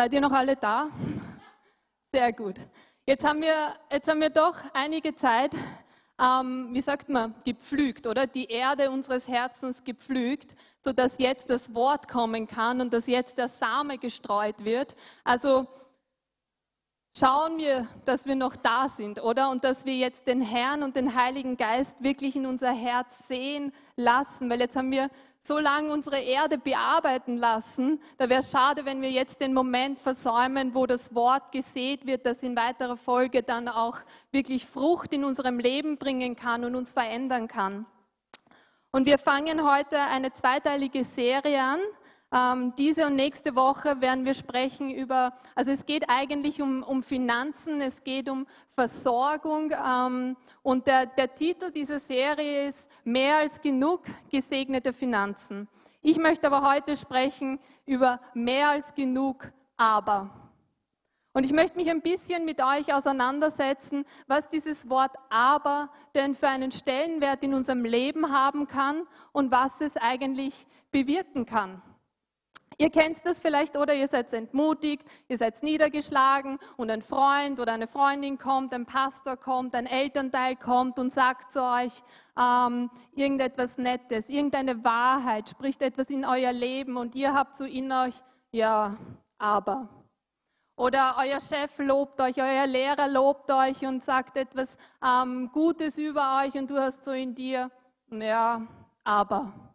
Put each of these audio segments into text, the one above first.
Seid ihr noch alle da? Sehr gut. Jetzt haben wir, jetzt haben wir doch einige Zeit, ähm, wie sagt man, gepflügt, oder? Die Erde unseres Herzens gepflügt, sodass jetzt das Wort kommen kann und dass jetzt der Same gestreut wird. Also schauen wir, dass wir noch da sind, oder? Und dass wir jetzt den Herrn und den Heiligen Geist wirklich in unser Herz sehen lassen, weil jetzt haben wir so lange unsere Erde bearbeiten lassen. Da wäre schade, wenn wir jetzt den Moment versäumen, wo das Wort gesät wird, das in weiterer Folge dann auch wirklich Frucht in unserem Leben bringen kann und uns verändern kann. Und wir fangen heute eine zweiteilige Serie an. Ähm, diese und nächste Woche werden wir sprechen über, also es geht eigentlich um, um Finanzen, es geht um Versorgung ähm, und der, der Titel dieser Serie ist Mehr als genug gesegnete Finanzen. Ich möchte aber heute sprechen über mehr als genug aber. Und ich möchte mich ein bisschen mit euch auseinandersetzen, was dieses Wort aber denn für einen Stellenwert in unserem Leben haben kann und was es eigentlich bewirken kann. Ihr kennt das vielleicht oder ihr seid entmutigt, ihr seid niedergeschlagen und ein Freund oder eine Freundin kommt, ein Pastor kommt, ein Elternteil kommt und sagt zu euch ähm, irgendetwas Nettes, irgendeine Wahrheit, spricht etwas in euer Leben und ihr habt so in euch, ja, aber. Oder euer Chef lobt euch, euer Lehrer lobt euch und sagt etwas ähm, Gutes über euch und du hast so in dir, ja, aber.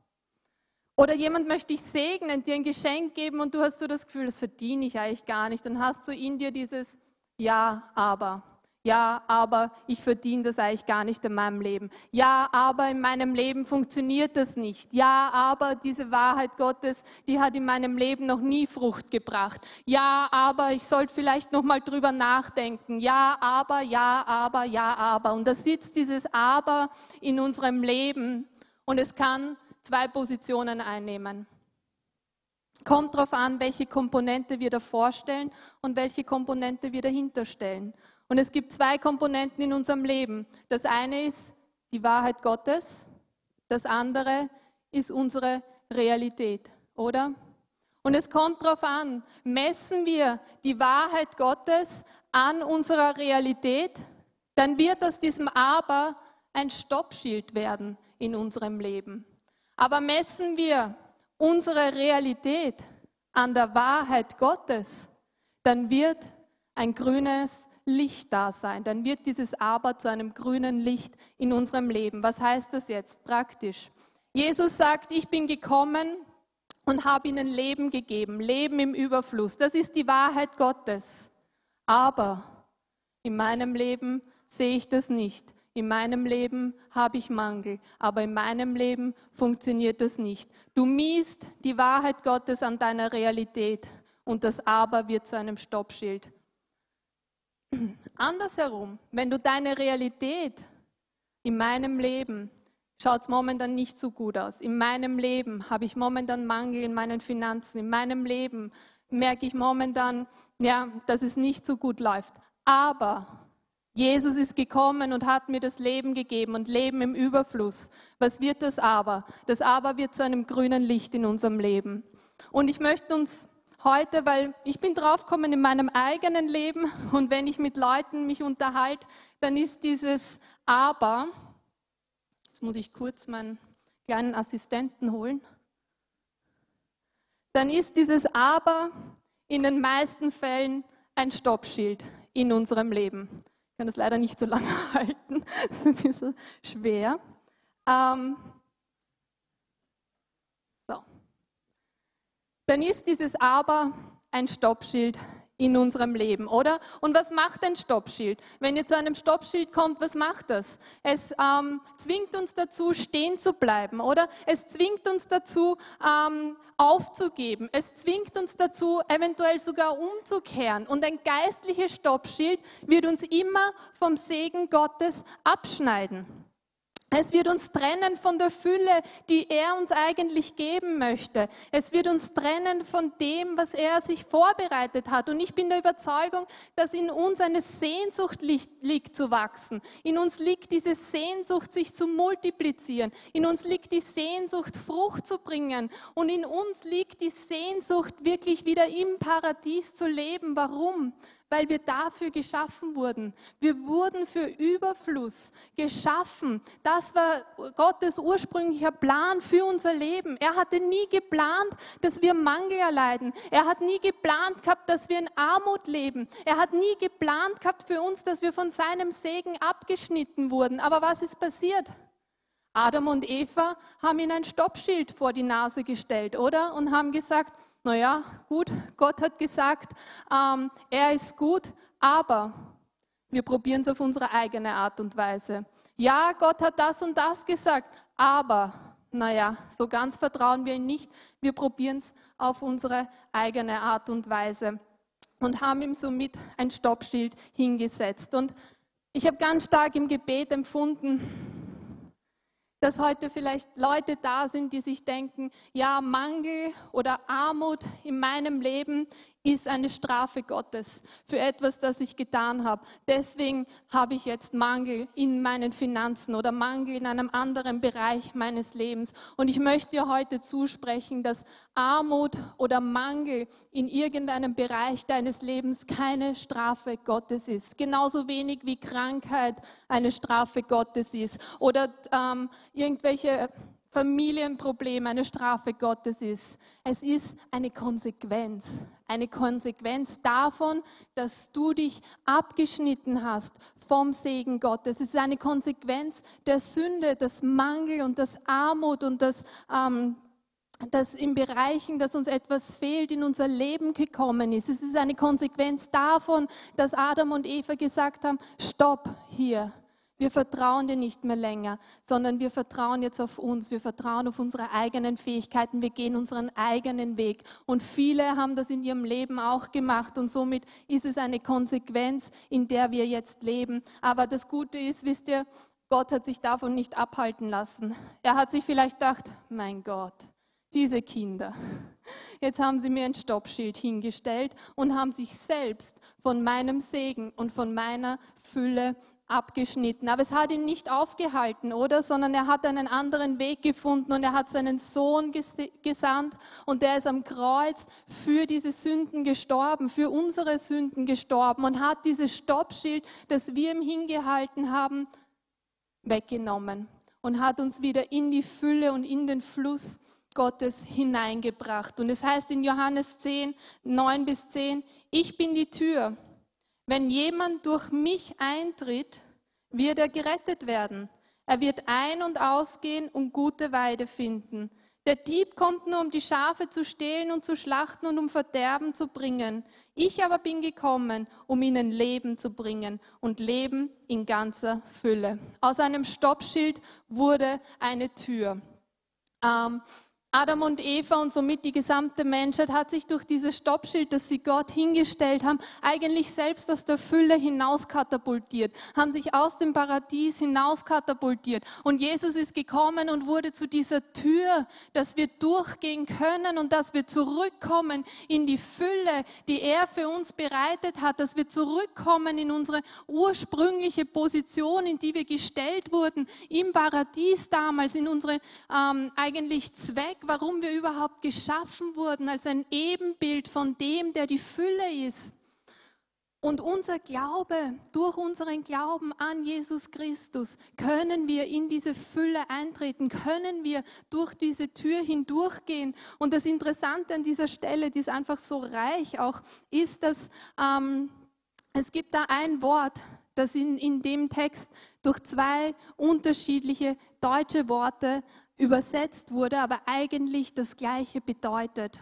Oder jemand möchte dich segnen, dir ein Geschenk geben und du hast so das Gefühl, das verdiene ich eigentlich gar nicht. Dann hast du in dir dieses Ja, aber. Ja, aber ich verdiene das eigentlich gar nicht in meinem Leben. Ja, aber in meinem Leben funktioniert das nicht. Ja, aber diese Wahrheit Gottes, die hat in meinem Leben noch nie Frucht gebracht. Ja, aber ich sollte vielleicht noch mal drüber nachdenken. Ja, aber, ja, aber, ja, aber. Und da sitzt dieses Aber in unserem Leben und es kann zwei Positionen einnehmen. Kommt darauf an, welche Komponente wir da vorstellen und welche Komponente wir dahinter stellen. Und es gibt zwei Komponenten in unserem Leben. Das eine ist die Wahrheit Gottes, das andere ist unsere Realität, oder? Und es kommt darauf an, messen wir die Wahrheit Gottes an unserer Realität, dann wird aus diesem Aber ein Stoppschild werden in unserem Leben. Aber messen wir unsere Realität an der Wahrheit Gottes, dann wird ein grünes Licht da sein. Dann wird dieses Aber zu einem grünen Licht in unserem Leben. Was heißt das jetzt praktisch? Jesus sagt, ich bin gekommen und habe ihnen Leben gegeben, Leben im Überfluss. Das ist die Wahrheit Gottes. Aber in meinem Leben sehe ich das nicht. In meinem Leben habe ich Mangel, aber in meinem Leben funktioniert das nicht. Du miest die Wahrheit Gottes an deiner Realität und das Aber wird zu einem Stoppschild. Andersherum, wenn du deine Realität in meinem Leben schaut es momentan nicht so gut aus. In meinem Leben habe ich momentan Mangel in meinen Finanzen. In meinem Leben merke ich momentan, ja, dass es nicht so gut läuft. Aber Jesus ist gekommen und hat mir das Leben gegeben und Leben im Überfluss. Was wird das aber? Das aber wird zu einem grünen Licht in unserem Leben. Und ich möchte uns heute, weil ich bin draufgekommen in meinem eigenen Leben und wenn ich mit Leuten mich unterhalte, dann ist dieses aber, jetzt muss ich kurz meinen kleinen Assistenten holen, dann ist dieses aber in den meisten Fällen ein Stoppschild in unserem Leben. Ich kann das leider nicht so lange halten, das ist ein bisschen schwer. Ähm, so. Dann ist dieses Aber ein Stoppschild in unserem Leben, oder? Und was macht ein Stoppschild? Wenn ihr zu einem Stoppschild kommt, was macht das? Es ähm, zwingt uns dazu, stehen zu bleiben, oder? Es zwingt uns dazu, ähm, aufzugeben. Es zwingt uns dazu, eventuell sogar umzukehren. Und ein geistliches Stoppschild wird uns immer vom Segen Gottes abschneiden. Es wird uns trennen von der Fülle, die er uns eigentlich geben möchte. Es wird uns trennen von dem, was er sich vorbereitet hat. Und ich bin der Überzeugung, dass in uns eine Sehnsucht liegt, zu wachsen. In uns liegt diese Sehnsucht, sich zu multiplizieren. In uns liegt die Sehnsucht, Frucht zu bringen. Und in uns liegt die Sehnsucht, wirklich wieder im Paradies zu leben. Warum? Weil wir dafür geschaffen wurden. Wir wurden für Überfluss geschaffen. Das war Gottes ursprünglicher Plan für unser Leben. Er hatte nie geplant, dass wir Mangel erleiden. Er hat nie geplant gehabt, dass wir in Armut leben. Er hat nie geplant gehabt für uns, dass wir von seinem Segen abgeschnitten wurden. Aber was ist passiert? Adam und Eva haben ihm ein Stoppschild vor die Nase gestellt, oder? Und haben gesagt, naja, gut, Gott hat gesagt, ähm, er ist gut, aber wir probieren es auf unsere eigene Art und Weise. Ja, Gott hat das und das gesagt, aber, naja, so ganz vertrauen wir ihm nicht. Wir probieren es auf unsere eigene Art und Weise und haben ihm somit ein Stoppschild hingesetzt. Und ich habe ganz stark im Gebet empfunden, dass heute vielleicht Leute da sind, die sich denken, ja, Mangel oder Armut in meinem Leben ist eine Strafe Gottes für etwas, das ich getan habe. Deswegen habe ich jetzt Mangel in meinen Finanzen oder Mangel in einem anderen Bereich meines Lebens. Und ich möchte dir heute zusprechen, dass Armut oder Mangel in irgendeinem Bereich deines Lebens keine Strafe Gottes ist. Genauso wenig wie Krankheit eine Strafe Gottes ist oder ähm, irgendwelche Familienproblem eine Strafe Gottes ist. Es ist eine Konsequenz. Eine Konsequenz davon, dass du dich abgeschnitten hast vom Segen Gottes. Es ist eine Konsequenz der Sünde, des Mangel und des Armut und des, ähm, dass in Bereichen, dass uns etwas fehlt, in unser Leben gekommen ist. Es ist eine Konsequenz davon, dass Adam und Eva gesagt haben, stopp hier wir vertrauen dir nicht mehr länger, sondern wir vertrauen jetzt auf uns. Wir vertrauen auf unsere eigenen Fähigkeiten. Wir gehen unseren eigenen Weg. Und viele haben das in ihrem Leben auch gemacht. Und somit ist es eine Konsequenz, in der wir jetzt leben. Aber das Gute ist, wisst ihr, Gott hat sich davon nicht abhalten lassen. Er hat sich vielleicht gedacht, mein Gott, diese Kinder. Jetzt haben sie mir ein Stoppschild hingestellt und haben sich selbst von meinem Segen und von meiner Fülle abgeschnitten. Aber es hat ihn nicht aufgehalten, oder? Sondern er hat einen anderen Weg gefunden und er hat seinen Sohn gesandt und der ist am Kreuz für diese Sünden gestorben, für unsere Sünden gestorben und hat dieses Stoppschild, das wir ihm hingehalten haben, weggenommen und hat uns wieder in die Fülle und in den Fluss Gottes hineingebracht. Und es heißt in Johannes 10, 9 bis 10, ich bin die Tür. Wenn jemand durch mich eintritt, wird er gerettet werden. Er wird ein- und ausgehen und gute Weide finden. Der Dieb kommt nur, um die Schafe zu stehlen und zu schlachten und um Verderben zu bringen. Ich aber bin gekommen, um ihnen Leben zu bringen und Leben in ganzer Fülle. Aus einem Stoppschild wurde eine Tür. Ähm, Adam und Eva und somit die gesamte Menschheit hat sich durch dieses Stoppschild, das sie Gott hingestellt haben, eigentlich selbst aus der Fülle hinauskatapultiert, haben sich aus dem Paradies hinauskatapultiert. Und Jesus ist gekommen und wurde zu dieser Tür, dass wir durchgehen können und dass wir zurückkommen in die Fülle, die er für uns bereitet hat, dass wir zurückkommen in unsere ursprüngliche Position, in die wir gestellt wurden, im Paradies damals, in unsere ähm, eigentlich Zweck warum wir überhaupt geschaffen wurden, als ein Ebenbild von dem, der die Fülle ist. Und unser Glaube, durch unseren Glauben an Jesus Christus, können wir in diese Fülle eintreten, können wir durch diese Tür hindurchgehen. Und das Interessante an dieser Stelle, die ist einfach so reich auch, ist, dass ähm, es gibt da ein Wort, das in, in dem Text durch zwei unterschiedliche deutsche Worte übersetzt wurde, aber eigentlich das Gleiche bedeutet.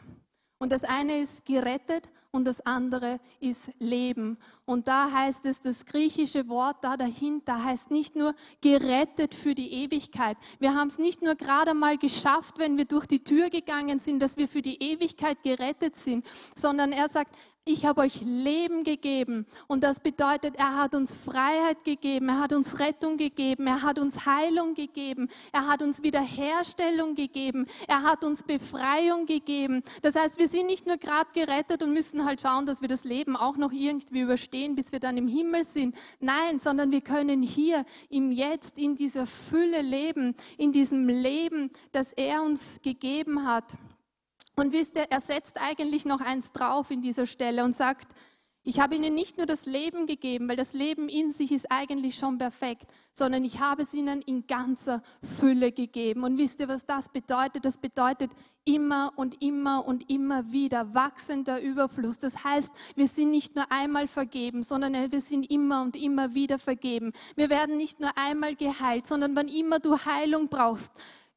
Und das eine ist gerettet und das andere ist Leben. Und da heißt es, das griechische Wort da dahinter heißt nicht nur gerettet für die Ewigkeit. Wir haben es nicht nur gerade mal geschafft, wenn wir durch die Tür gegangen sind, dass wir für die Ewigkeit gerettet sind, sondern er sagt, ich habe euch Leben gegeben. Und das bedeutet, er hat uns Freiheit gegeben, er hat uns Rettung gegeben, er hat uns Heilung gegeben, er hat uns Wiederherstellung gegeben, er hat uns Befreiung gegeben. Das heißt, wir sind nicht nur gerade gerettet und müssen halt schauen, dass wir das Leben auch noch irgendwie überstehen, bis wir dann im Himmel sind. Nein, sondern wir können hier im Jetzt, in dieser Fülle leben, in diesem Leben, das er uns gegeben hat. Und wisst ihr, er setzt eigentlich noch eins drauf in dieser Stelle und sagt, ich habe ihnen nicht nur das Leben gegeben, weil das Leben in sich ist eigentlich schon perfekt, sondern ich habe es ihnen in ganzer Fülle gegeben. Und wisst ihr, was das bedeutet? Das bedeutet immer und immer und immer wieder wachsender Überfluss. Das heißt, wir sind nicht nur einmal vergeben, sondern wir sind immer und immer wieder vergeben. Wir werden nicht nur einmal geheilt, sondern wann immer du Heilung brauchst,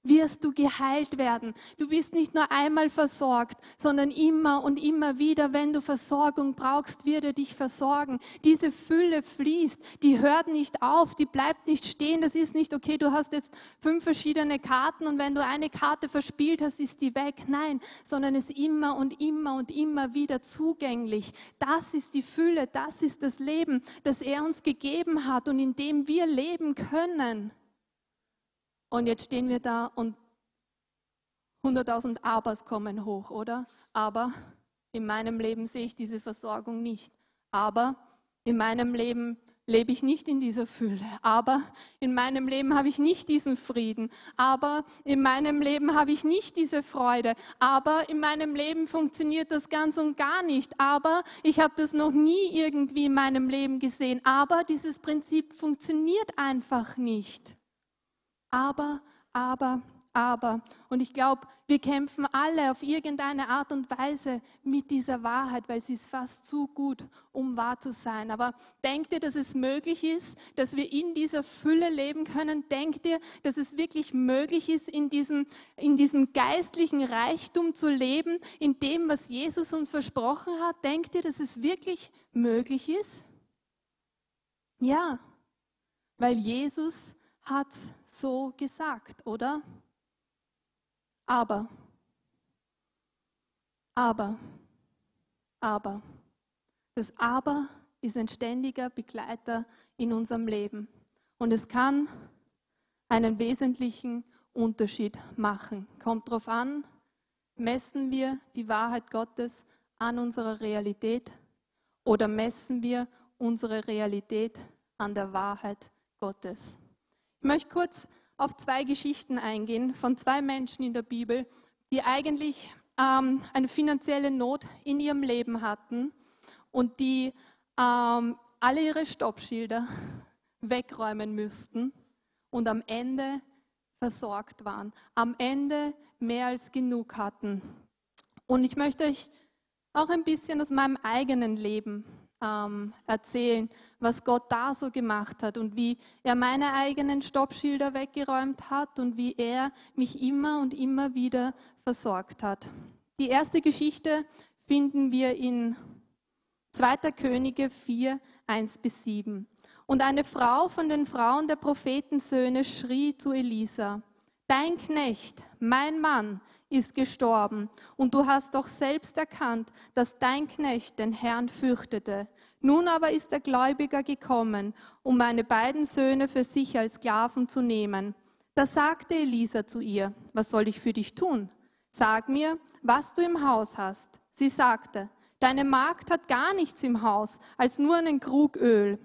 wirst du geheilt werden. Du bist nicht nur einmal versorgt, sondern immer und immer wieder, wenn du Versorgung brauchst, wird er dich versorgen. Diese Fülle fließt, die hört nicht auf, die bleibt nicht stehen. Das ist nicht, okay, du hast jetzt fünf verschiedene Karten und wenn du eine Karte verspielt hast, ist die weg. Nein, sondern es ist immer und immer und immer wieder zugänglich. Das ist die Fülle, das ist das Leben, das er uns gegeben hat und in dem wir leben können. Und jetzt stehen wir da und 100.000 Abers kommen hoch, oder? Aber in meinem Leben sehe ich diese Versorgung nicht. Aber in meinem Leben lebe ich nicht in dieser Fülle. Aber in meinem Leben habe ich nicht diesen Frieden. Aber in meinem Leben habe ich nicht diese Freude. Aber in meinem Leben funktioniert das ganz und gar nicht. Aber ich habe das noch nie irgendwie in meinem Leben gesehen. Aber dieses Prinzip funktioniert einfach nicht aber, aber, aber. Und ich glaube, wir kämpfen alle auf irgendeine Art und Weise mit dieser Wahrheit, weil sie ist fast zu gut, um wahr zu sein. Aber denkt ihr, dass es möglich ist, dass wir in dieser Fülle leben können? Denkt ihr, dass es wirklich möglich ist, in diesem, in diesem geistlichen Reichtum zu leben, in dem, was Jesus uns versprochen hat? Denkt ihr, dass es wirklich möglich ist? Ja, weil Jesus hat so gesagt, oder? Aber, aber, aber, das Aber ist ein ständiger Begleiter in unserem Leben. Und es kann einen wesentlichen Unterschied machen. Kommt darauf an, messen wir die Wahrheit Gottes an unserer Realität oder messen wir unsere Realität an der Wahrheit Gottes? Ich möchte kurz auf zwei Geschichten eingehen von zwei Menschen in der Bibel, die eigentlich ähm, eine finanzielle Not in ihrem Leben hatten und die ähm, alle ihre Stoppschilder wegräumen müssten und am Ende versorgt waren, am Ende mehr als genug hatten. Und ich möchte euch auch ein bisschen aus meinem eigenen Leben ähm, erzählen, was Gott da so gemacht hat und wie er meine eigenen Stoppschilder weggeräumt hat und wie er mich immer und immer wieder versorgt hat. Die erste Geschichte finden wir in 2. Könige 4, 1 bis 7. Und eine Frau von den Frauen der Prophetensöhne schrie zu Elisa, Dein Knecht, mein Mann, ist gestorben, und du hast doch selbst erkannt, dass dein Knecht den Herrn fürchtete. Nun aber ist der Gläubiger gekommen, um meine beiden Söhne für sich als Sklaven zu nehmen. Da sagte Elisa zu ihr, was soll ich für dich tun? Sag mir, was du im Haus hast. Sie sagte, deine Magd hat gar nichts im Haus, als nur einen Krug Öl.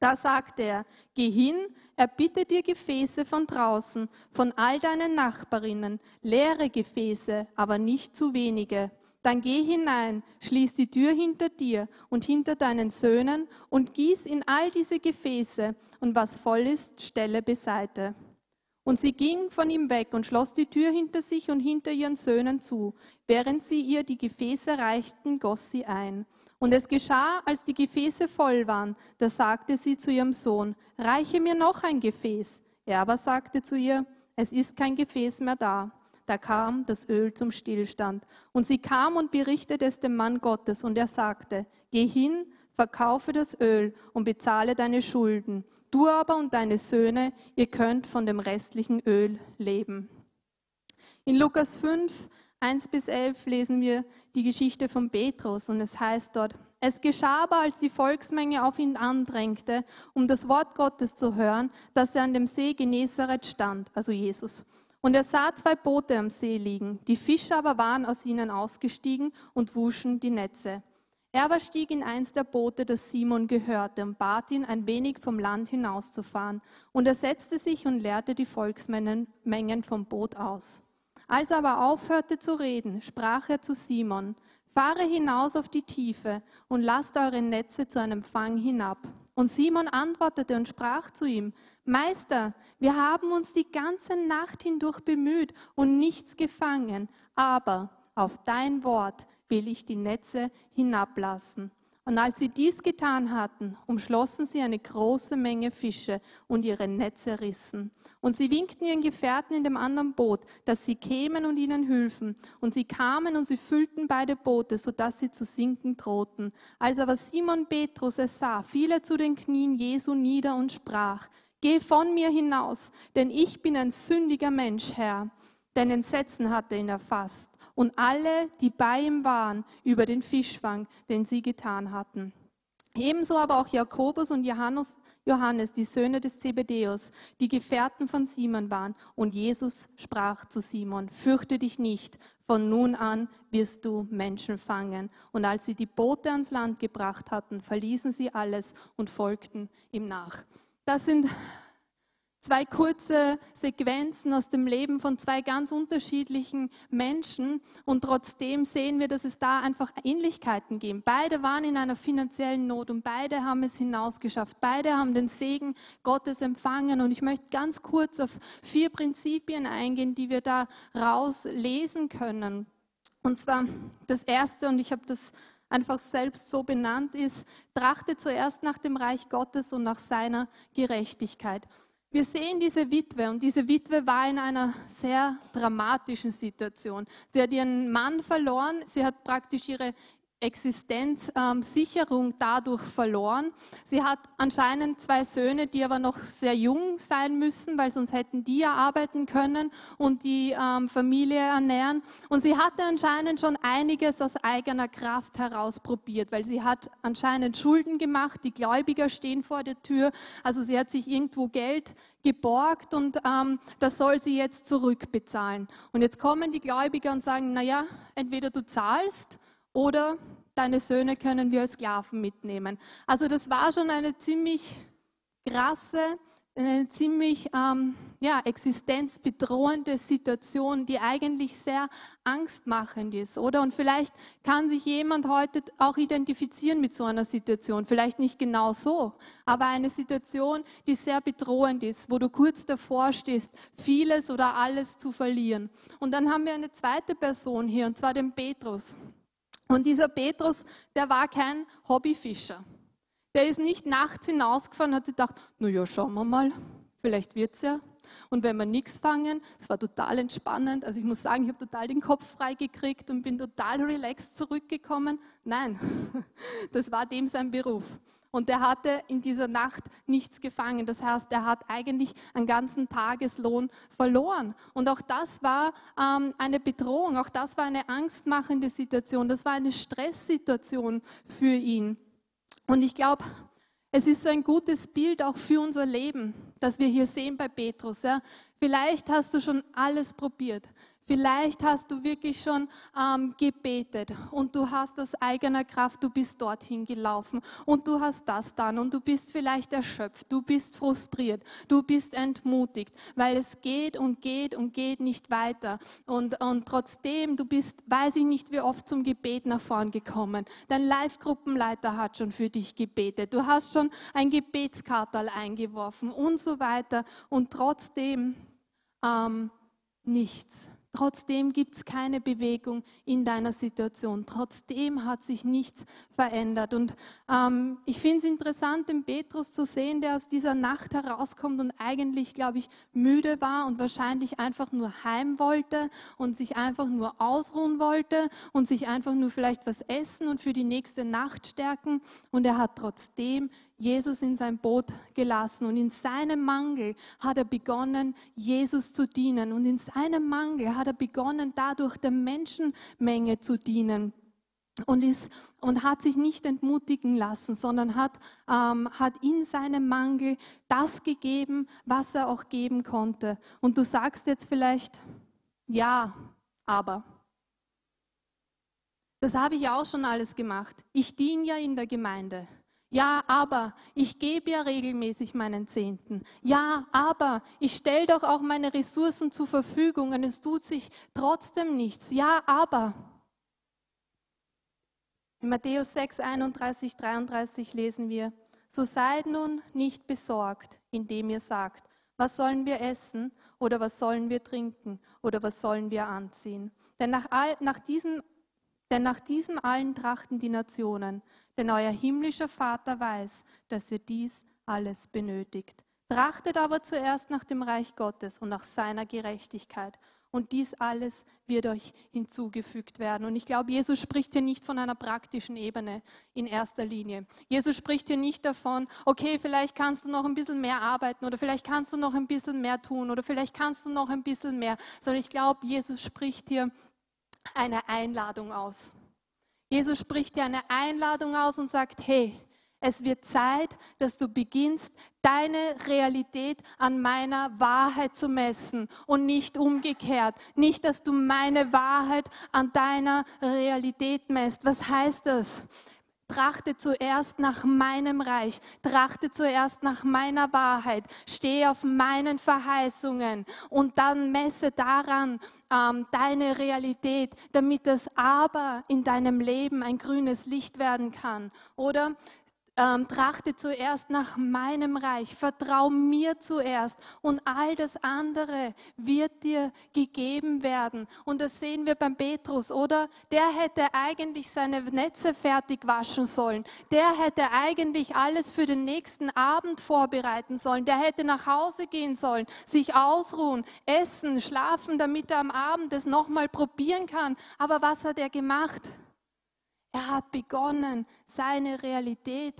Da sagte er, geh hin, erbitte dir Gefäße von draußen, von all deinen Nachbarinnen, leere Gefäße, aber nicht zu wenige. Dann geh hinein, schließ die Tür hinter dir und hinter deinen Söhnen und gieß in all diese Gefäße, und was voll ist, stelle beiseite. Und sie ging von ihm weg und schloss die Tür hinter sich und hinter ihren Söhnen zu. Während sie ihr die Gefäße reichten, goss sie ein. Und es geschah, als die Gefäße voll waren, da sagte sie zu ihrem Sohn, reiche mir noch ein Gefäß. Er aber sagte zu ihr, es ist kein Gefäß mehr da. da kam das Öl zum Stillstand. Und sie kam und berichtete es dem Mann Gottes, und er sagte, geh hin, verkaufe das Öl und bezahle deine Schulden. Du aber und deine Söhne, ihr könnt von dem restlichen Öl leben. In Lukas 5, 1 bis 11 lesen wir die Geschichte von Petrus und es heißt dort, es geschah aber, als die Volksmenge auf ihn andrängte, um das Wort Gottes zu hören, dass er an dem See Genezareth stand, also Jesus. Und er sah zwei Boote am See liegen. Die Fischer aber waren aus ihnen ausgestiegen und wuschen die Netze. Er aber stieg in eins der Boote, das Simon gehörte, und bat ihn, ein wenig vom Land hinauszufahren. Und er setzte sich und leerte die Volksmengen vom Boot aus. Als er aber aufhörte zu reden, sprach er zu Simon, Fahre hinaus auf die Tiefe und lasst eure Netze zu einem Fang hinab. Und Simon antwortete und sprach zu ihm, Meister, wir haben uns die ganze Nacht hindurch bemüht und nichts gefangen, aber auf dein Wort will ich die Netze hinablassen. Und als sie dies getan hatten, umschlossen sie eine große Menge Fische und ihre Netze rissen. Und sie winkten ihren Gefährten in dem anderen Boot, dass sie kämen und ihnen hülfen. Und sie kamen und sie füllten beide Boote, sodass sie zu sinken drohten. Als aber Simon Petrus es sah, fiel er zu den Knien Jesu nieder und sprach, Geh von mir hinaus, denn ich bin ein sündiger Mensch, Herr. Denn Entsetzen hatte ihn erfasst und alle, die bei ihm waren, über den Fischfang, den sie getan hatten. Ebenso aber auch Jakobus und Johannes, Johannes, die Söhne des Zebedäus, die Gefährten von Simon waren. Und Jesus sprach zu Simon, fürchte dich nicht, von nun an wirst du Menschen fangen. Und als sie die Boote ans Land gebracht hatten, verließen sie alles und folgten ihm nach. Das sind zwei kurze Sequenzen aus dem Leben von zwei ganz unterschiedlichen Menschen und trotzdem sehen wir, dass es da einfach Ähnlichkeiten gibt. Beide waren in einer finanziellen Not und beide haben es hinausgeschafft. Beide haben den Segen Gottes empfangen und ich möchte ganz kurz auf vier Prinzipien eingehen, die wir da rauslesen können. Und zwar das erste, und ich habe das einfach selbst so benannt, ist, trachte zuerst nach dem Reich Gottes und nach seiner Gerechtigkeit. Wir sehen diese Witwe und diese Witwe war in einer sehr dramatischen Situation. Sie hat ihren Mann verloren, sie hat praktisch ihre Existenzsicherung dadurch verloren. Sie hat anscheinend zwei Söhne, die aber noch sehr jung sein müssen, weil sonst hätten die ja arbeiten können und die ähm, Familie ernähren. Und sie hatte anscheinend schon einiges aus eigener Kraft heraus probiert, weil sie hat anscheinend Schulden gemacht. Die Gläubiger stehen vor der Tür. Also sie hat sich irgendwo Geld geborgt und ähm, das soll sie jetzt zurückbezahlen. Und jetzt kommen die Gläubiger und sagen, naja, entweder du zahlst oder deine Söhne können wir als Sklaven mitnehmen. Also das war schon eine ziemlich krasse, eine ziemlich ähm, ja, existenzbedrohende Situation, die eigentlich sehr angstmachend ist, oder? Und vielleicht kann sich jemand heute auch identifizieren mit so einer Situation. Vielleicht nicht genau so, aber eine Situation, die sehr bedrohend ist, wo du kurz davor stehst, vieles oder alles zu verlieren. Und dann haben wir eine zweite Person hier, und zwar den Petrus. Und dieser Petrus, der war kein Hobbyfischer. Der ist nicht nachts hinausgefahren und hat gedacht, na ja, schauen wir mal, vielleicht wird's ja. Und wenn wir nichts fangen, es war total entspannend. Also ich muss sagen, ich habe total den Kopf freigekriegt und bin total relaxed zurückgekommen. Nein, das war dem sein Beruf. Und er hatte in dieser Nacht nichts gefangen. Das heißt, er hat eigentlich einen ganzen Tageslohn verloren. Und auch das war ähm, eine Bedrohung, auch das war eine angstmachende Situation, das war eine Stresssituation für ihn. Und ich glaube, es ist so ein gutes Bild auch für unser Leben, das wir hier sehen bei Petrus. Ja. Vielleicht hast du schon alles probiert. Vielleicht hast du wirklich schon ähm, gebetet und du hast aus eigener Kraft, du bist dorthin gelaufen und du hast das dann und du bist vielleicht erschöpft, du bist frustriert, du bist entmutigt, weil es geht und geht und geht nicht weiter. Und, und trotzdem, du bist, weiß ich nicht, wie oft zum Gebet nach vorn gekommen. Dein Live-Gruppenleiter hat schon für dich gebetet, du hast schon ein Gebetskartal eingeworfen und so weiter und trotzdem ähm, nichts Trotzdem gibt es keine Bewegung in deiner Situation. Trotzdem hat sich nichts verändert. Und ähm, ich finde es interessant, den Petrus zu sehen, der aus dieser Nacht herauskommt und eigentlich, glaube ich, müde war und wahrscheinlich einfach nur heim wollte und sich einfach nur ausruhen wollte und sich einfach nur vielleicht was essen und für die nächste Nacht stärken. Und er hat trotzdem Jesus in sein Boot gelassen und in seinem Mangel hat er begonnen, Jesus zu dienen und in seinem Mangel hat er begonnen, dadurch der Menschenmenge zu dienen und, ist, und hat sich nicht entmutigen lassen, sondern hat, ähm, hat in seinem Mangel das gegeben, was er auch geben konnte. Und du sagst jetzt vielleicht, ja, aber. Das habe ich auch schon alles gemacht. Ich diene ja in der Gemeinde. Ja, aber ich gebe ja regelmäßig meinen Zehnten. Ja, aber ich stelle doch auch meine Ressourcen zur Verfügung und es tut sich trotzdem nichts. Ja, aber. In Matthäus 6, 31, 33 lesen wir, so seid nun nicht besorgt, indem ihr sagt, was sollen wir essen oder was sollen wir trinken oder was sollen wir anziehen. Denn nach, all, nach, diesen, denn nach diesem allen trachten die Nationen. Denn euer himmlischer Vater weiß, dass ihr dies alles benötigt. Trachtet aber zuerst nach dem Reich Gottes und nach seiner Gerechtigkeit. Und dies alles wird euch hinzugefügt werden. Und ich glaube, Jesus spricht hier nicht von einer praktischen Ebene in erster Linie. Jesus spricht hier nicht davon, okay, vielleicht kannst du noch ein bisschen mehr arbeiten oder vielleicht kannst du noch ein bisschen mehr tun oder vielleicht kannst du noch ein bisschen mehr, sondern ich glaube, Jesus spricht hier eine Einladung aus. Jesus spricht dir eine Einladung aus und sagt, hey, es wird Zeit, dass du beginnst, deine Realität an meiner Wahrheit zu messen und nicht umgekehrt. Nicht, dass du meine Wahrheit an deiner Realität messt. Was heißt das? Trachte zuerst nach meinem Reich, trachte zuerst nach meiner Wahrheit, stehe auf meinen Verheißungen und dann messe daran ähm, deine Realität, damit das Aber in deinem Leben ein grünes Licht werden kann. Oder ähm, trachte zuerst nach meinem Reich, vertrau mir zuerst und all das andere wird dir gegeben werden. Und das sehen wir beim Petrus, oder? Der hätte eigentlich seine Netze fertig waschen sollen. Der hätte eigentlich alles für den nächsten Abend vorbereiten sollen. Der hätte nach Hause gehen sollen, sich ausruhen, essen, schlafen, damit er am Abend es nochmal probieren kann. Aber was hat er gemacht? Er hat begonnen, seine Realität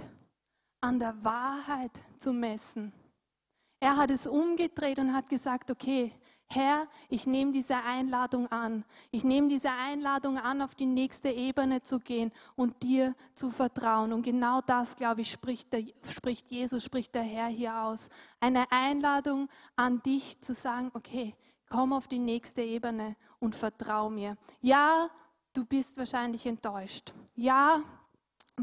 an der Wahrheit zu messen. Er hat es umgedreht und hat gesagt, okay, Herr, ich nehme diese Einladung an. Ich nehme diese Einladung an, auf die nächste Ebene zu gehen und dir zu vertrauen. Und genau das, glaube ich, spricht, der, spricht Jesus, spricht der Herr hier aus. Eine Einladung an dich zu sagen, okay, komm auf die nächste Ebene und vertrau mir. Ja, du bist wahrscheinlich enttäuscht. Ja,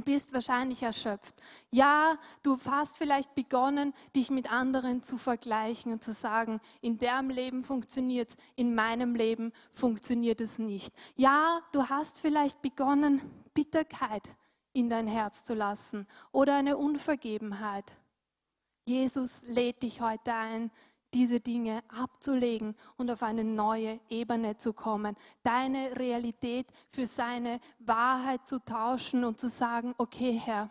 bist wahrscheinlich erschöpft. Ja, du hast vielleicht begonnen, dich mit anderen zu vergleichen und zu sagen, in deren Leben funktioniert es, in meinem Leben funktioniert es nicht. Ja, du hast vielleicht begonnen, Bitterkeit in dein Herz zu lassen oder eine Unvergebenheit. Jesus lädt dich heute ein, diese Dinge abzulegen und auf eine neue Ebene zu kommen. Deine Realität für seine Wahrheit zu tauschen und zu sagen, okay Herr,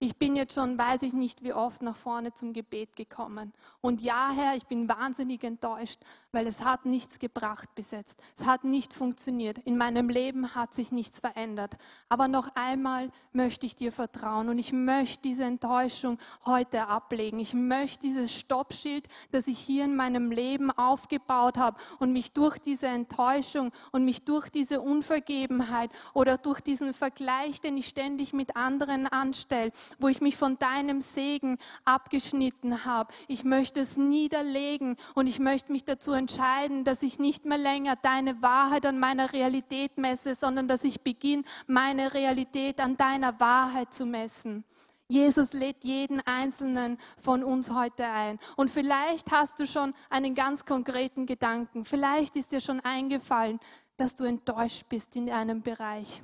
ich bin jetzt schon, weiß ich nicht, wie oft nach vorne zum Gebet gekommen. Und ja, Herr, ich bin wahnsinnig enttäuscht, weil es hat nichts gebracht bis jetzt. Es hat nicht funktioniert. In meinem Leben hat sich nichts verändert. Aber noch einmal möchte ich dir vertrauen und ich möchte diese Enttäuschung heute ablegen. Ich möchte dieses Stoppschild, das ich hier in meinem Leben aufgebaut habe und mich durch diese Enttäuschung und mich durch diese Unvergebenheit oder durch diesen Vergleich, den ich ständig mit anderen anstelle, wo ich mich von deinem Segen abgeschnitten habe. Ich möchte es niederlegen und ich möchte mich dazu entscheiden, dass ich nicht mehr länger deine Wahrheit an meiner Realität messe, sondern dass ich beginne, meine Realität an deiner Wahrheit zu messen. Jesus lädt jeden Einzelnen von uns heute ein. Und vielleicht hast du schon einen ganz konkreten Gedanken. Vielleicht ist dir schon eingefallen, dass du enttäuscht bist in einem Bereich.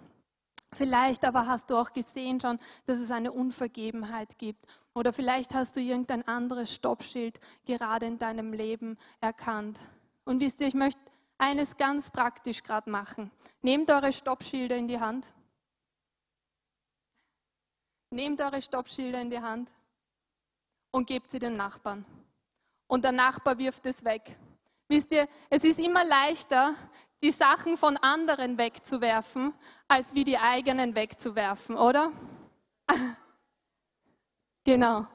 Vielleicht aber hast du auch gesehen schon, dass es eine Unvergebenheit gibt. Oder vielleicht hast du irgendein anderes Stoppschild gerade in deinem Leben erkannt. Und wisst ihr, ich möchte eines ganz praktisch gerade machen. Nehmt eure Stoppschilder in die Hand. Nehmt eure Stoppschilder in die Hand und gebt sie den Nachbarn. Und der Nachbar wirft es weg. Wisst ihr, es ist immer leichter, die Sachen von anderen wegzuwerfen, als wie die eigenen wegzuwerfen, oder? genau.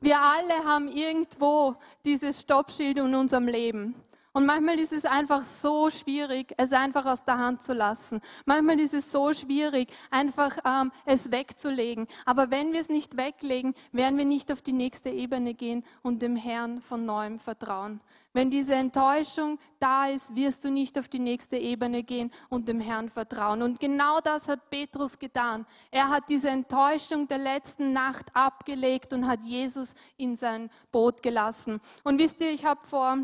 Wir alle haben irgendwo dieses Stoppschild in unserem Leben. Und manchmal ist es einfach so schwierig, es einfach aus der Hand zu lassen. Manchmal ist es so schwierig, einfach ähm, es wegzulegen. Aber wenn wir es nicht weglegen, werden wir nicht auf die nächste Ebene gehen und dem Herrn von neuem vertrauen. Wenn diese Enttäuschung da ist, wirst du nicht auf die nächste Ebene gehen und dem Herrn vertrauen. Und genau das hat Petrus getan. Er hat diese Enttäuschung der letzten Nacht abgelegt und hat Jesus in sein Boot gelassen. Und wisst ihr, ich habe vor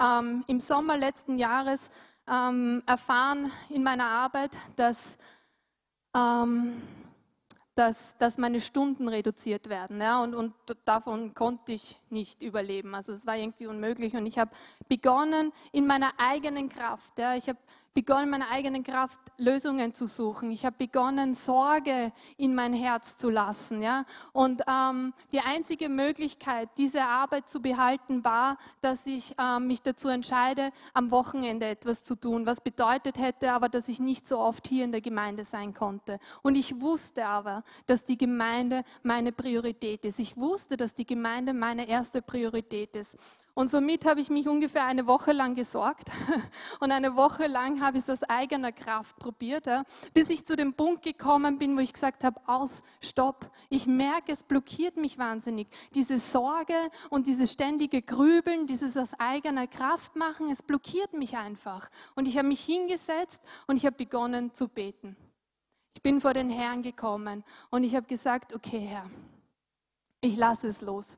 ähm, im Sommer letzten Jahres ähm, erfahren in meiner Arbeit, dass, ähm, dass, dass meine Stunden reduziert werden. Ja, und, und davon konnte ich nicht überleben. Also es war irgendwie unmöglich. Und ich habe begonnen in meiner eigenen Kraft. Ja, ich habe begonnen, meine eigenen Kraft Lösungen zu suchen. Ich habe begonnen, Sorge in mein Herz zu lassen. Ja? Und ähm, die einzige Möglichkeit, diese Arbeit zu behalten, war, dass ich ähm, mich dazu entscheide, am Wochenende etwas zu tun, was bedeutet hätte aber, dass ich nicht so oft hier in der Gemeinde sein konnte. Und ich wusste aber, dass die Gemeinde meine Priorität ist. Ich wusste, dass die Gemeinde meine erste Priorität ist. Und somit habe ich mich ungefähr eine Woche lang gesorgt und eine Woche lang habe ich es aus eigener Kraft probiert, bis ich zu dem Punkt gekommen bin, wo ich gesagt habe, aus, stopp. Ich merke, es blockiert mich wahnsinnig. Diese Sorge und dieses ständige Grübeln, dieses aus eigener Kraft machen, es blockiert mich einfach. Und ich habe mich hingesetzt und ich habe begonnen zu beten. Ich bin vor den Herrn gekommen und ich habe gesagt, okay Herr, ich lasse es los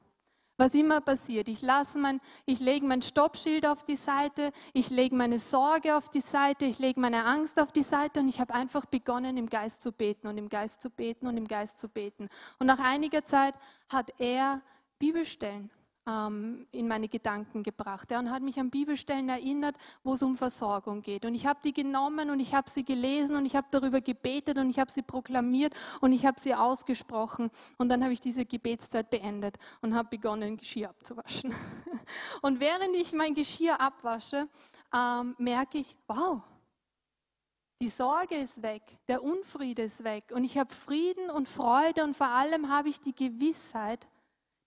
was immer passiert. Ich, lasse mein, ich lege mein Stoppschild auf die Seite, ich lege meine Sorge auf die Seite, ich lege meine Angst auf die Seite und ich habe einfach begonnen, im Geist zu beten und im Geist zu beten und im Geist zu beten. Und nach einiger Zeit hat er Bibelstellen ähm, in meine Gedanken gebracht und hat mich an Bibelstellen erinnert, wo es um Versorgung geht. Und ich habe die genommen und ich habe sie gelesen und ich habe darüber gebetet und ich habe sie proklamiert und ich habe sie ausgesprochen. Und dann habe ich diese Gebetszeit beendet und habe begonnen, Geschirr abzuwaschen. Und während ich mein Geschirr abwasche, ähm, merke ich, wow, die Sorge ist weg, der Unfriede ist weg und ich habe Frieden und Freude und vor allem habe ich die Gewissheit,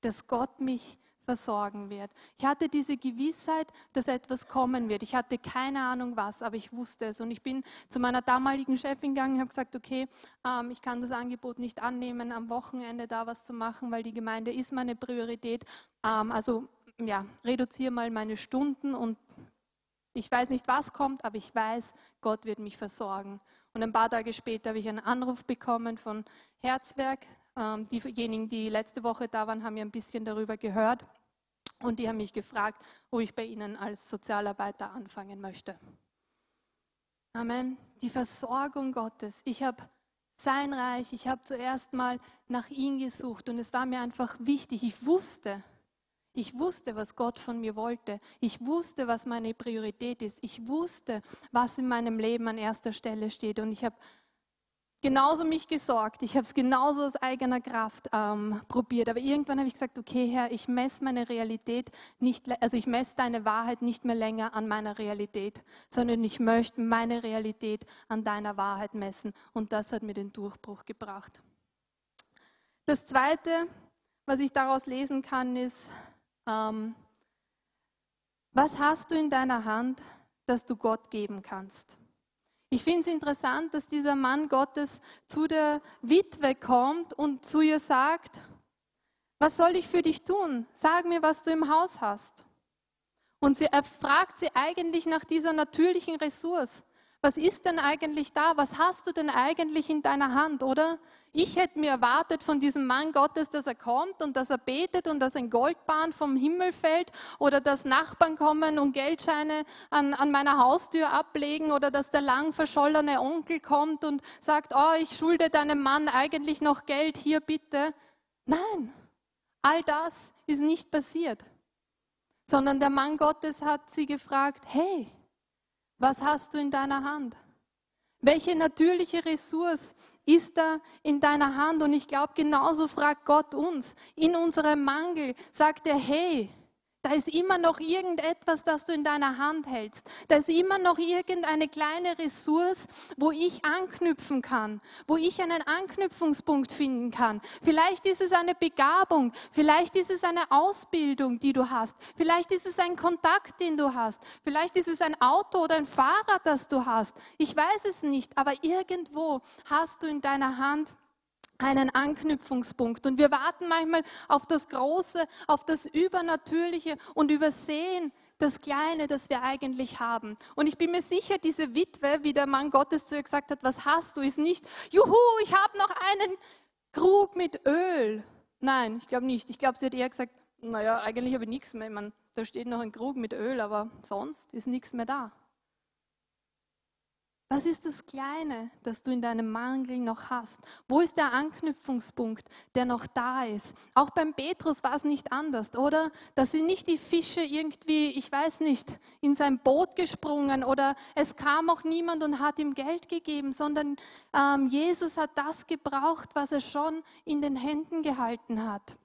dass Gott mich versorgen wird. Ich hatte diese Gewissheit, dass etwas kommen wird. Ich hatte keine Ahnung was, aber ich wusste es. Und ich bin zu meiner damaligen Chefin gegangen und habe gesagt, okay, ähm, ich kann das Angebot nicht annehmen, am Wochenende da was zu machen, weil die Gemeinde ist meine Priorität. Ähm, also ja, reduziere mal meine Stunden und ich weiß nicht, was kommt, aber ich weiß, Gott wird mich versorgen. Und ein paar Tage später habe ich einen Anruf bekommen von Herzwerk. Ähm, diejenigen, die letzte Woche da waren, haben ja ein bisschen darüber gehört. Und die haben mich gefragt, wo ich bei ihnen als Sozialarbeiter anfangen möchte. Amen. Die Versorgung Gottes. Ich habe sein Reich, ich habe zuerst mal nach ihm gesucht und es war mir einfach wichtig. Ich wusste, ich wusste, was Gott von mir wollte. Ich wusste, was meine Priorität ist. Ich wusste, was in meinem Leben an erster Stelle steht. Und ich habe genauso mich gesorgt. Ich habe es genauso aus eigener Kraft ähm, probiert. Aber irgendwann habe ich gesagt, okay, Herr, ich messe meine Realität nicht, also ich messe deine Wahrheit nicht mehr länger an meiner Realität, sondern ich möchte meine Realität an deiner Wahrheit messen. Und das hat mir den Durchbruch gebracht. Das Zweite, was ich daraus lesen kann, ist, ähm, was hast du in deiner Hand, das du Gott geben kannst? Ich finde es interessant, dass dieser Mann Gottes zu der Witwe kommt und zu ihr sagt, was soll ich für dich tun? Sag mir, was du im Haus hast. Und sie, fragt sie eigentlich nach dieser natürlichen Ressource. Was ist denn eigentlich da? Was hast du denn eigentlich in deiner Hand, oder? Ich hätte mir erwartet von diesem Mann Gottes, dass er kommt und dass er betet und dass ein Goldbahn vom Himmel fällt oder dass Nachbarn kommen und Geldscheine an, an meiner Haustür ablegen oder dass der lang verschollene Onkel kommt und sagt, oh, ich schulde deinem Mann eigentlich noch Geld, hier bitte. Nein, all das ist nicht passiert sondern der Mann Gottes hat sie gefragt, hey, was hast du in deiner Hand? Welche natürliche Ressource ist da in deiner Hand? Und ich glaube, genauso fragt Gott uns. In unserem Mangel sagt er, hey, da ist immer noch irgendetwas, das du in deiner Hand hältst. Da ist immer noch irgendeine kleine Ressource, wo ich anknüpfen kann, wo ich einen Anknüpfungspunkt finden kann. Vielleicht ist es eine Begabung, vielleicht ist es eine Ausbildung, die du hast, vielleicht ist es ein Kontakt, den du hast, vielleicht ist es ein Auto oder ein Fahrrad, das du hast. Ich weiß es nicht, aber irgendwo hast du in deiner Hand einen Anknüpfungspunkt. Und wir warten manchmal auf das Große, auf das Übernatürliche und übersehen das Kleine, das wir eigentlich haben. Und ich bin mir sicher, diese Witwe, wie der Mann Gottes zu ihr gesagt hat, was hast du, ist nicht, juhu, ich habe noch einen Krug mit Öl. Nein, ich glaube nicht. Ich glaube, sie hat eher gesagt, naja, eigentlich habe ich nichts mehr. Ich meine, da steht noch ein Krug mit Öl, aber sonst ist nichts mehr da. Was ist das Kleine, das du in deinem Mangel noch hast? Wo ist der Anknüpfungspunkt, der noch da ist? Auch beim Petrus war es nicht anders, oder? Da sind nicht die Fische irgendwie, ich weiß nicht, in sein Boot gesprungen oder es kam auch niemand und hat ihm Geld gegeben, sondern ähm, Jesus hat das gebraucht, was er schon in den Händen gehalten hat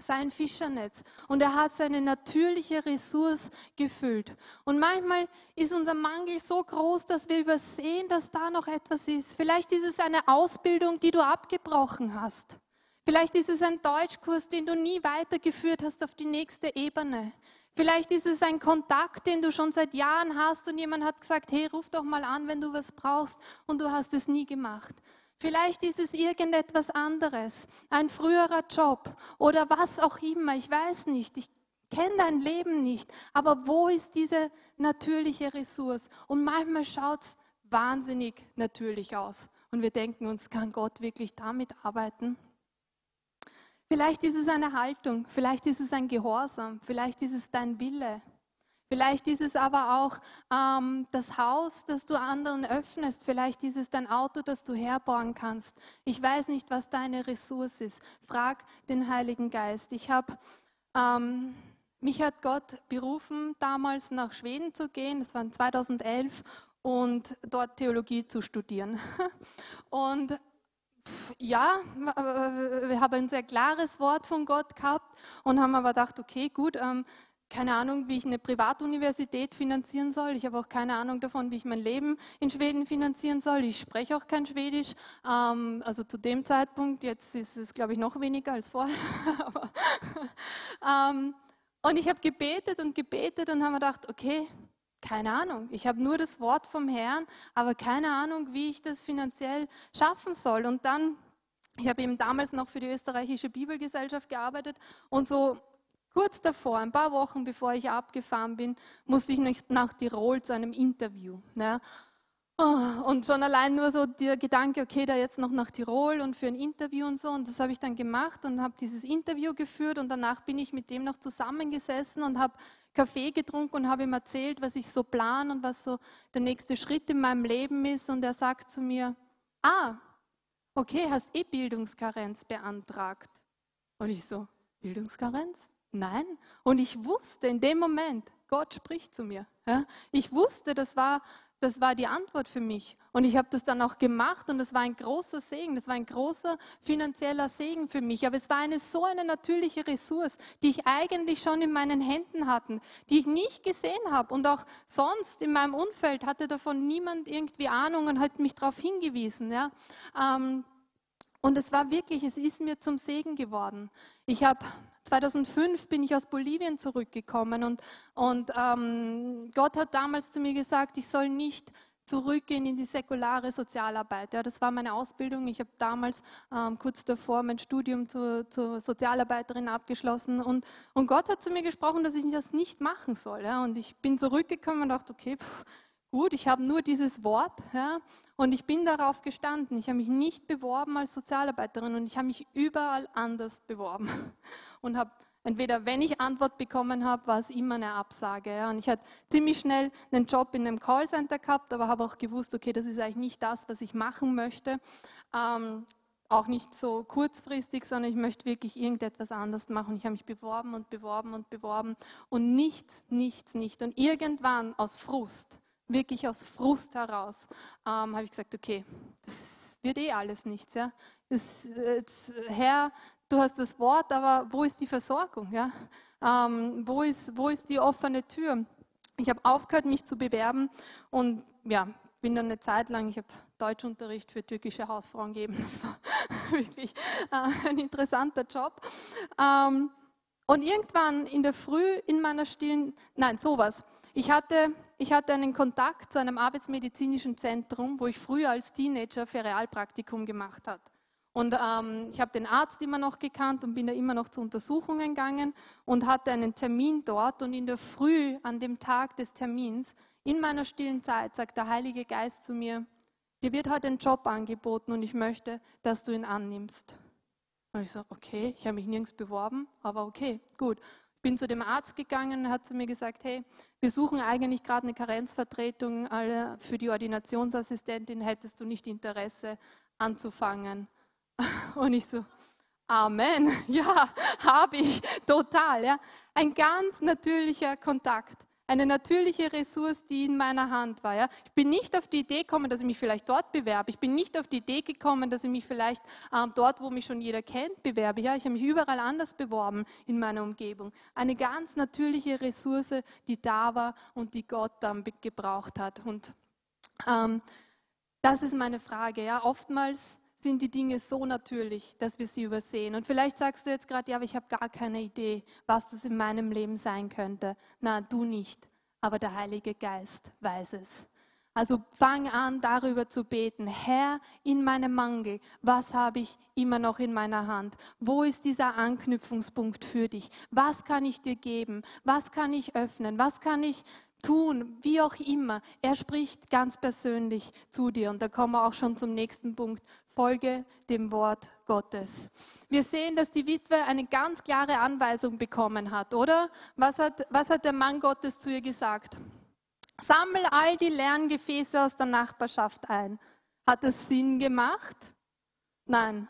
sein Fischernetz und er hat seine natürliche Ressource gefüllt. Und manchmal ist unser Mangel so groß, dass wir übersehen, dass da noch etwas ist. Vielleicht ist es eine Ausbildung, die du abgebrochen hast. Vielleicht ist es ein Deutschkurs, den du nie weitergeführt hast auf die nächste Ebene. Vielleicht ist es ein Kontakt, den du schon seit Jahren hast und jemand hat gesagt, hey, ruf doch mal an, wenn du was brauchst und du hast es nie gemacht. Vielleicht ist es irgendetwas anderes, ein früherer Job oder was auch immer, ich weiß nicht, ich kenne dein Leben nicht, aber wo ist diese natürliche Ressource? Und manchmal schaut es wahnsinnig natürlich aus und wir denken uns, kann Gott wirklich damit arbeiten? Vielleicht ist es eine Haltung, vielleicht ist es ein Gehorsam, vielleicht ist es dein Wille. Vielleicht ist es aber auch ähm, das Haus, das du anderen öffnest. Vielleicht ist es dein Auto, das du herbauen kannst. Ich weiß nicht, was deine Ressource ist. Frag den Heiligen Geist. Ich habe, ähm, mich hat Gott berufen, damals nach Schweden zu gehen. Das war 2011 und dort Theologie zu studieren. Und ja, wir haben ein sehr klares Wort von Gott gehabt und haben aber gedacht, okay, gut, ähm, keine Ahnung, wie ich eine Privatuniversität finanzieren soll. Ich habe auch keine Ahnung davon, wie ich mein Leben in Schweden finanzieren soll. Ich spreche auch kein Schwedisch. Ähm, also zu dem Zeitpunkt, jetzt ist es, glaube ich, noch weniger als vorher. ähm, und ich habe gebetet und gebetet und habe gedacht, okay, keine Ahnung. Ich habe nur das Wort vom Herrn, aber keine Ahnung, wie ich das finanziell schaffen soll. Und dann, ich habe eben damals noch für die österreichische Bibelgesellschaft gearbeitet und so Kurz davor, ein paar Wochen bevor ich abgefahren bin, musste ich nach Tirol zu einem Interview. Ne? und schon allein nur so der Gedanke, okay, da jetzt noch nach Tirol und für ein Interview und so. Und das habe ich dann gemacht und habe dieses Interview geführt und danach bin ich mit dem noch zusammengesessen und habe Kaffee getrunken und habe ihm erzählt, was ich so plane und was so der nächste Schritt in meinem Leben ist. Und er sagt zu mir, ah, okay, hast eh Bildungskarenz beantragt. Und ich so, Bildungskarenz? Nein. Und ich wusste in dem Moment, Gott spricht zu mir. Ich wusste, das war, das war die Antwort für mich. Und ich habe das dann auch gemacht und das war ein großer Segen, das war ein großer finanzieller Segen für mich. Aber es war eine so eine natürliche Ressource, die ich eigentlich schon in meinen Händen hatte, die ich nicht gesehen habe. Und auch sonst in meinem Umfeld hatte davon niemand irgendwie Ahnung und hat mich darauf hingewiesen. Ja? Ähm, und es war wirklich, es ist mir zum Segen geworden. Ich habe 2005 bin ich aus Bolivien zurückgekommen und, und ähm, Gott hat damals zu mir gesagt, ich soll nicht zurückgehen in die säkulare Sozialarbeit. Ja, das war meine Ausbildung. Ich habe damals ähm, kurz davor mein Studium zur, zur Sozialarbeiterin abgeschlossen und, und, Gott hat zu mir gesprochen, dass ich das nicht machen soll. Ja, und ich bin zurückgekommen und dachte, okay, pff, gut, ich habe nur dieses Wort ja, und ich bin darauf gestanden. Ich habe mich nicht beworben als Sozialarbeiterin und ich habe mich überall anders beworben und habe entweder, wenn ich Antwort bekommen habe, war es immer eine Absage. Ja. Und ich hatte ziemlich schnell einen Job in einem Callcenter gehabt, aber habe auch gewusst, okay, das ist eigentlich nicht das, was ich machen möchte. Ähm, auch nicht so kurzfristig, sondern ich möchte wirklich irgendetwas anders machen. Ich habe mich beworben und beworben und beworben und nichts, nichts, nicht. Und irgendwann aus Frust, wirklich aus Frust heraus, ähm, habe ich gesagt, okay, das wird eh alles nichts. Ja? Das, das, Herr, du hast das Wort, aber wo ist die Versorgung? Ja? Ähm, wo, ist, wo ist die offene Tür? Ich habe aufgehört, mich zu bewerben und ja, bin dann eine Zeit lang, ich habe Deutschunterricht für türkische Hausfrauen gegeben. Das war wirklich äh, ein interessanter Job. Ähm, und irgendwann in der Früh in meiner stillen, nein, sowas. Ich hatte, ich hatte einen Kontakt zu einem arbeitsmedizinischen Zentrum, wo ich früher als Teenager Ferialpraktikum gemacht habe. Und ähm, ich habe den Arzt immer noch gekannt und bin da immer noch zu Untersuchungen gegangen und hatte einen Termin dort. Und in der Früh, an dem Tag des Termins, in meiner stillen Zeit, sagt der Heilige Geist zu mir, dir wird heute ein Job angeboten und ich möchte, dass du ihn annimmst. Und ich so, okay, ich habe mich nirgends beworben, aber okay, gut. Bin zu dem Arzt gegangen hat zu mir gesagt, hey, wir suchen eigentlich gerade eine Karenzvertretung für die Ordinationsassistentin, hättest du nicht Interesse anzufangen? Und ich so, Amen, ja, habe ich, total. Ja. Ein ganz natürlicher Kontakt, eine natürliche Ressource, die in meiner Hand war. Ja. Ich bin nicht auf die Idee gekommen, dass ich mich vielleicht dort bewerbe. Ich bin nicht auf die Idee gekommen, dass ich mich vielleicht ähm, dort, wo mich schon jeder kennt, bewerbe. Ja. Ich habe mich überall anders beworben in meiner Umgebung. Eine ganz natürliche Ressource, die da war und die Gott dann gebraucht hat. Und ähm, das ist meine Frage. Ja. Oftmals sind die Dinge so natürlich, dass wir sie übersehen. Und vielleicht sagst du jetzt gerade, ja, aber ich habe gar keine Idee, was das in meinem Leben sein könnte. Na, du nicht, aber der Heilige Geist weiß es. Also fang an, darüber zu beten. Herr, in meinem Mangel, was habe ich immer noch in meiner Hand? Wo ist dieser Anknüpfungspunkt für dich? Was kann ich dir geben? Was kann ich öffnen? Was kann ich tun, wie auch immer. Er spricht ganz persönlich zu dir. Und da kommen wir auch schon zum nächsten Punkt. Folge dem Wort Gottes. Wir sehen, dass die Witwe eine ganz klare Anweisung bekommen hat, oder? Was hat, was hat der Mann Gottes zu ihr gesagt? Sammel all die leeren Gefäße aus der Nachbarschaft ein. Hat das Sinn gemacht? Nein,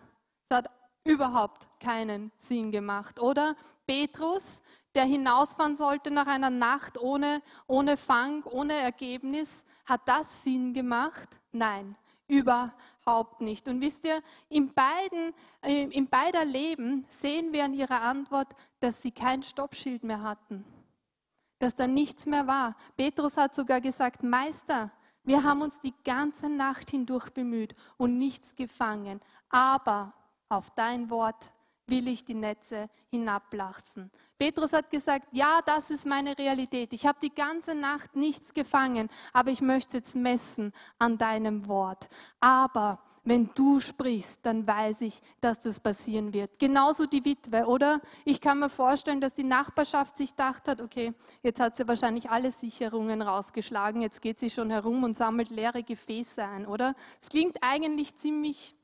es hat überhaupt keinen Sinn gemacht, oder? Petrus, der hinausfahren sollte nach einer Nacht ohne, ohne Fang, ohne Ergebnis, hat das Sinn gemacht? Nein, überhaupt nicht. Und wisst ihr, in, beiden, äh, in beider Leben sehen wir an ihrer Antwort, dass sie kein Stoppschild mehr hatten, dass da nichts mehr war. Petrus hat sogar gesagt, Meister, wir haben uns die ganze Nacht hindurch bemüht und nichts gefangen, aber auf dein Wort will ich die Netze hinablassen. Petrus hat gesagt, ja, das ist meine Realität. Ich habe die ganze Nacht nichts gefangen, aber ich möchte jetzt messen an deinem Wort. Aber wenn du sprichst, dann weiß ich, dass das passieren wird. Genauso die Witwe, oder? Ich kann mir vorstellen, dass die Nachbarschaft sich gedacht hat, okay, jetzt hat sie wahrscheinlich alle Sicherungen rausgeschlagen, jetzt geht sie schon herum und sammelt leere Gefäße ein, oder? Es klingt eigentlich ziemlich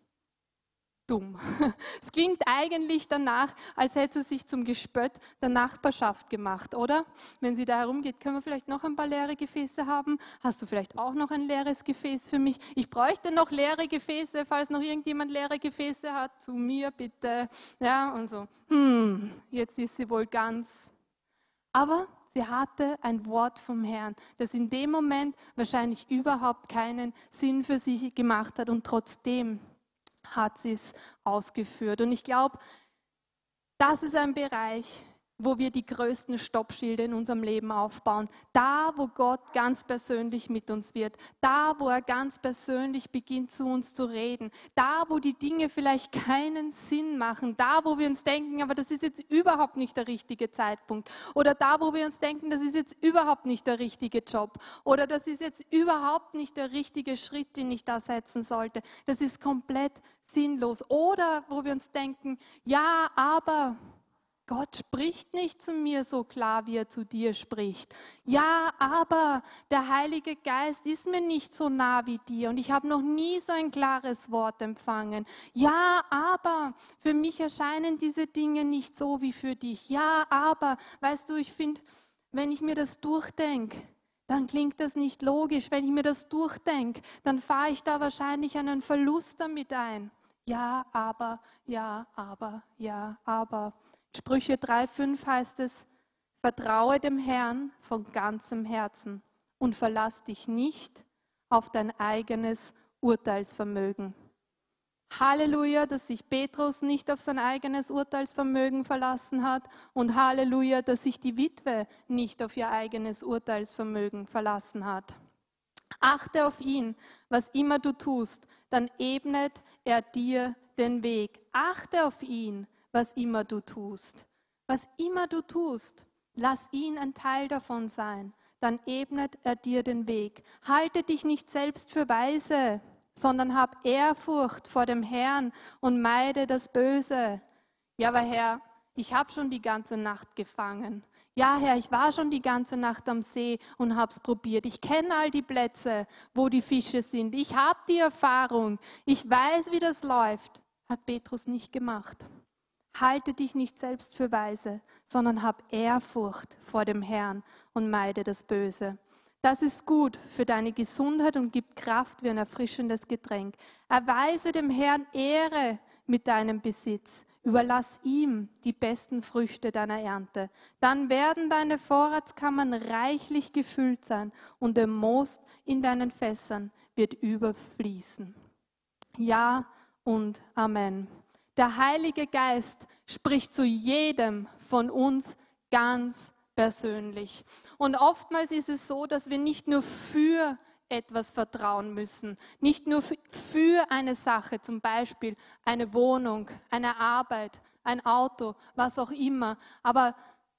dumm. Es klingt eigentlich danach, als hätte sie sich zum Gespött der Nachbarschaft gemacht, oder? Wenn sie da herumgeht, können wir vielleicht noch ein paar leere Gefäße haben? Hast du vielleicht auch noch ein leeres Gefäß für mich? Ich bräuchte noch leere Gefäße, falls noch irgendjemand leere Gefäße hat, zu mir bitte. Ja, und so, hm, jetzt ist sie wohl ganz. Aber sie hatte ein Wort vom Herrn, das in dem Moment wahrscheinlich überhaupt keinen Sinn für sie gemacht hat und trotzdem hat sie es ausgeführt. Und ich glaube, das ist ein Bereich, wo wir die größten Stoppschilde in unserem Leben aufbauen. Da, wo Gott ganz persönlich mit uns wird. Da, wo er ganz persönlich beginnt, zu uns zu reden. Da, wo die Dinge vielleicht keinen Sinn machen. Da, wo wir uns denken, aber das ist jetzt überhaupt nicht der richtige Zeitpunkt. Oder da, wo wir uns denken, das ist jetzt überhaupt nicht der richtige Job. Oder das ist jetzt überhaupt nicht der richtige Schritt, den ich da setzen sollte. Das ist komplett sinnlos. Oder wo wir uns denken, ja, aber Gott spricht nicht zu mir so klar, wie er zu dir spricht. Ja, aber der Heilige Geist ist mir nicht so nah wie dir und ich habe noch nie so ein klares Wort empfangen. Ja, aber für mich erscheinen diese Dinge nicht so wie für dich. Ja, aber, weißt du, ich finde, wenn ich mir das durchdenke, dann klingt das nicht logisch. Wenn ich mir das durchdenke, dann fahre ich da wahrscheinlich einen Verlust damit ein. Ja, aber, ja, aber, ja, aber. Sprüche 3,5 heißt es, vertraue dem Herrn von ganzem Herzen und verlass dich nicht auf dein eigenes Urteilsvermögen. Halleluja, dass sich Petrus nicht auf sein eigenes Urteilsvermögen verlassen hat und Halleluja, dass sich die Witwe nicht auf ihr eigenes Urteilsvermögen verlassen hat. Achte auf ihn, was immer du tust, dann ebnet er dir den Weg. Achte auf ihn, was immer du tust. Was immer du tust, lass ihn ein Teil davon sein. Dann ebnet er dir den Weg. Halte dich nicht selbst für weise, sondern hab Ehrfurcht vor dem Herrn und meide das Böse. Ja, aber Herr, ich habe schon die ganze Nacht gefangen. Ja, Herr, ich war schon die ganze Nacht am See und habe es probiert. Ich kenne all die Plätze, wo die Fische sind. Ich habe die Erfahrung. Ich weiß, wie das läuft. Hat Petrus nicht gemacht. Halte dich nicht selbst für weise, sondern hab Ehrfurcht vor dem Herrn und meide das Böse. Das ist gut für deine Gesundheit und gibt Kraft wie ein erfrischendes Getränk. Erweise dem Herrn Ehre mit deinem Besitz. Überlass ihm die besten Früchte deiner Ernte. Dann werden deine Vorratskammern reichlich gefüllt sein und der Most in deinen Fässern wird überfließen. Ja und Amen. Der Heilige Geist spricht zu jedem von uns ganz persönlich. Und oftmals ist es so, dass wir nicht nur für etwas vertrauen müssen, nicht nur für eine Sache, zum Beispiel eine Wohnung, eine Arbeit, ein Auto, was auch immer, aber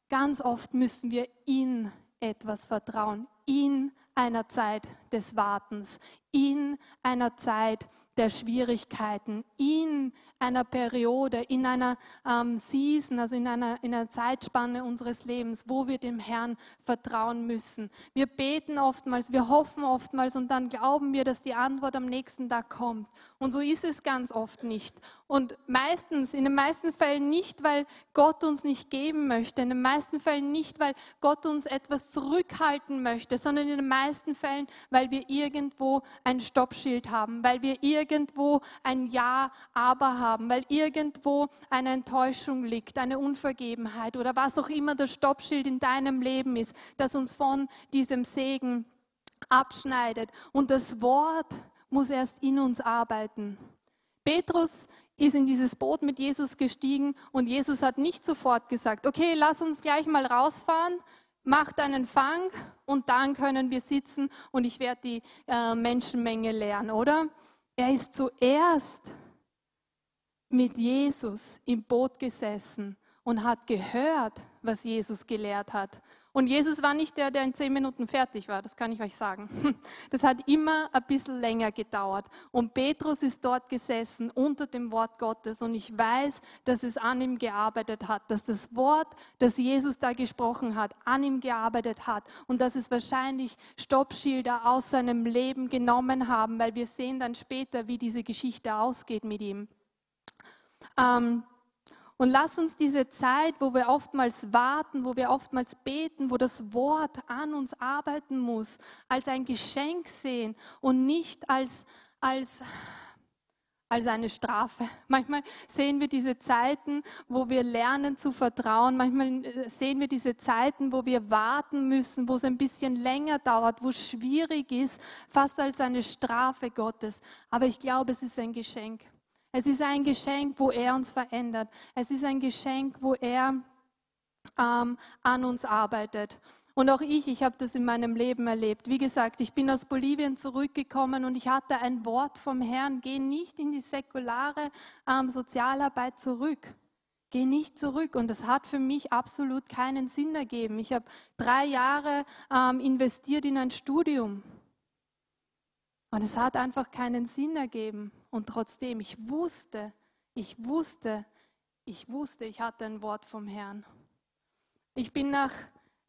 ganz oft müssen wir in etwas vertrauen, in einer Zeit des Wartens, in einer Zeit der Schwierigkeiten, in einer Periode, in einer ähm, Season, also in einer, in einer Zeitspanne unseres Lebens, wo wir dem Herrn vertrauen müssen. Wir beten oftmals, wir hoffen oftmals und dann glauben wir, dass die Antwort am nächsten Tag kommt. Und so ist es ganz oft nicht. Und meistens, in den meisten Fällen nicht, weil Gott uns nicht geben möchte, in den meisten Fällen nicht, weil Gott uns etwas zurückhalten möchte, sondern in den meisten Fällen, weil wir irgendwo ein Stoppschild haben, weil wir irgendwo ein Ja, aber haben, weil irgendwo eine Enttäuschung liegt, eine Unvergebenheit oder was auch immer das Stoppschild in deinem Leben ist, das uns von diesem Segen abschneidet. Und das Wort muss erst in uns arbeiten. Petrus ist in dieses Boot mit Jesus gestiegen und Jesus hat nicht sofort gesagt, okay, lass uns gleich mal rausfahren, mach deinen Fang und dann können wir sitzen und ich werde die äh, Menschenmenge lernen, oder? Er ist zuerst mit Jesus im Boot gesessen und hat gehört, was Jesus gelehrt hat. Und Jesus war nicht der, der in zehn Minuten fertig war, das kann ich euch sagen. Das hat immer ein bisschen länger gedauert. Und Petrus ist dort gesessen unter dem Wort Gottes und ich weiß, dass es an ihm gearbeitet hat, dass das Wort, das Jesus da gesprochen hat, an ihm gearbeitet hat und dass es wahrscheinlich Stoppschilder aus seinem Leben genommen haben, weil wir sehen dann später, wie diese Geschichte ausgeht mit ihm. Ähm, und lass uns diese Zeit, wo wir oftmals warten, wo wir oftmals beten, wo das Wort an uns arbeiten muss, als ein Geschenk sehen und nicht als, als, als eine Strafe. Manchmal sehen wir diese Zeiten, wo wir lernen zu vertrauen. Manchmal äh, sehen wir diese Zeiten, wo wir warten müssen, wo es ein bisschen länger dauert, wo es schwierig ist, fast als eine Strafe Gottes. Aber ich glaube, es ist ein Geschenk. Es ist ein Geschenk, wo er uns verändert. Es ist ein Geschenk, wo er ähm, an uns arbeitet. Und auch ich, ich habe das in meinem Leben erlebt. Wie gesagt, ich bin aus Bolivien zurückgekommen und ich hatte ein Wort vom Herrn, geh nicht in die säkulare ähm, Sozialarbeit zurück. Geh nicht zurück. Und das hat für mich absolut keinen Sinn ergeben. Ich habe drei Jahre ähm, investiert in ein Studium. Und es hat einfach keinen Sinn ergeben. Und trotzdem, ich wusste, ich wusste, ich wusste, ich hatte ein Wort vom Herrn. Ich bin nach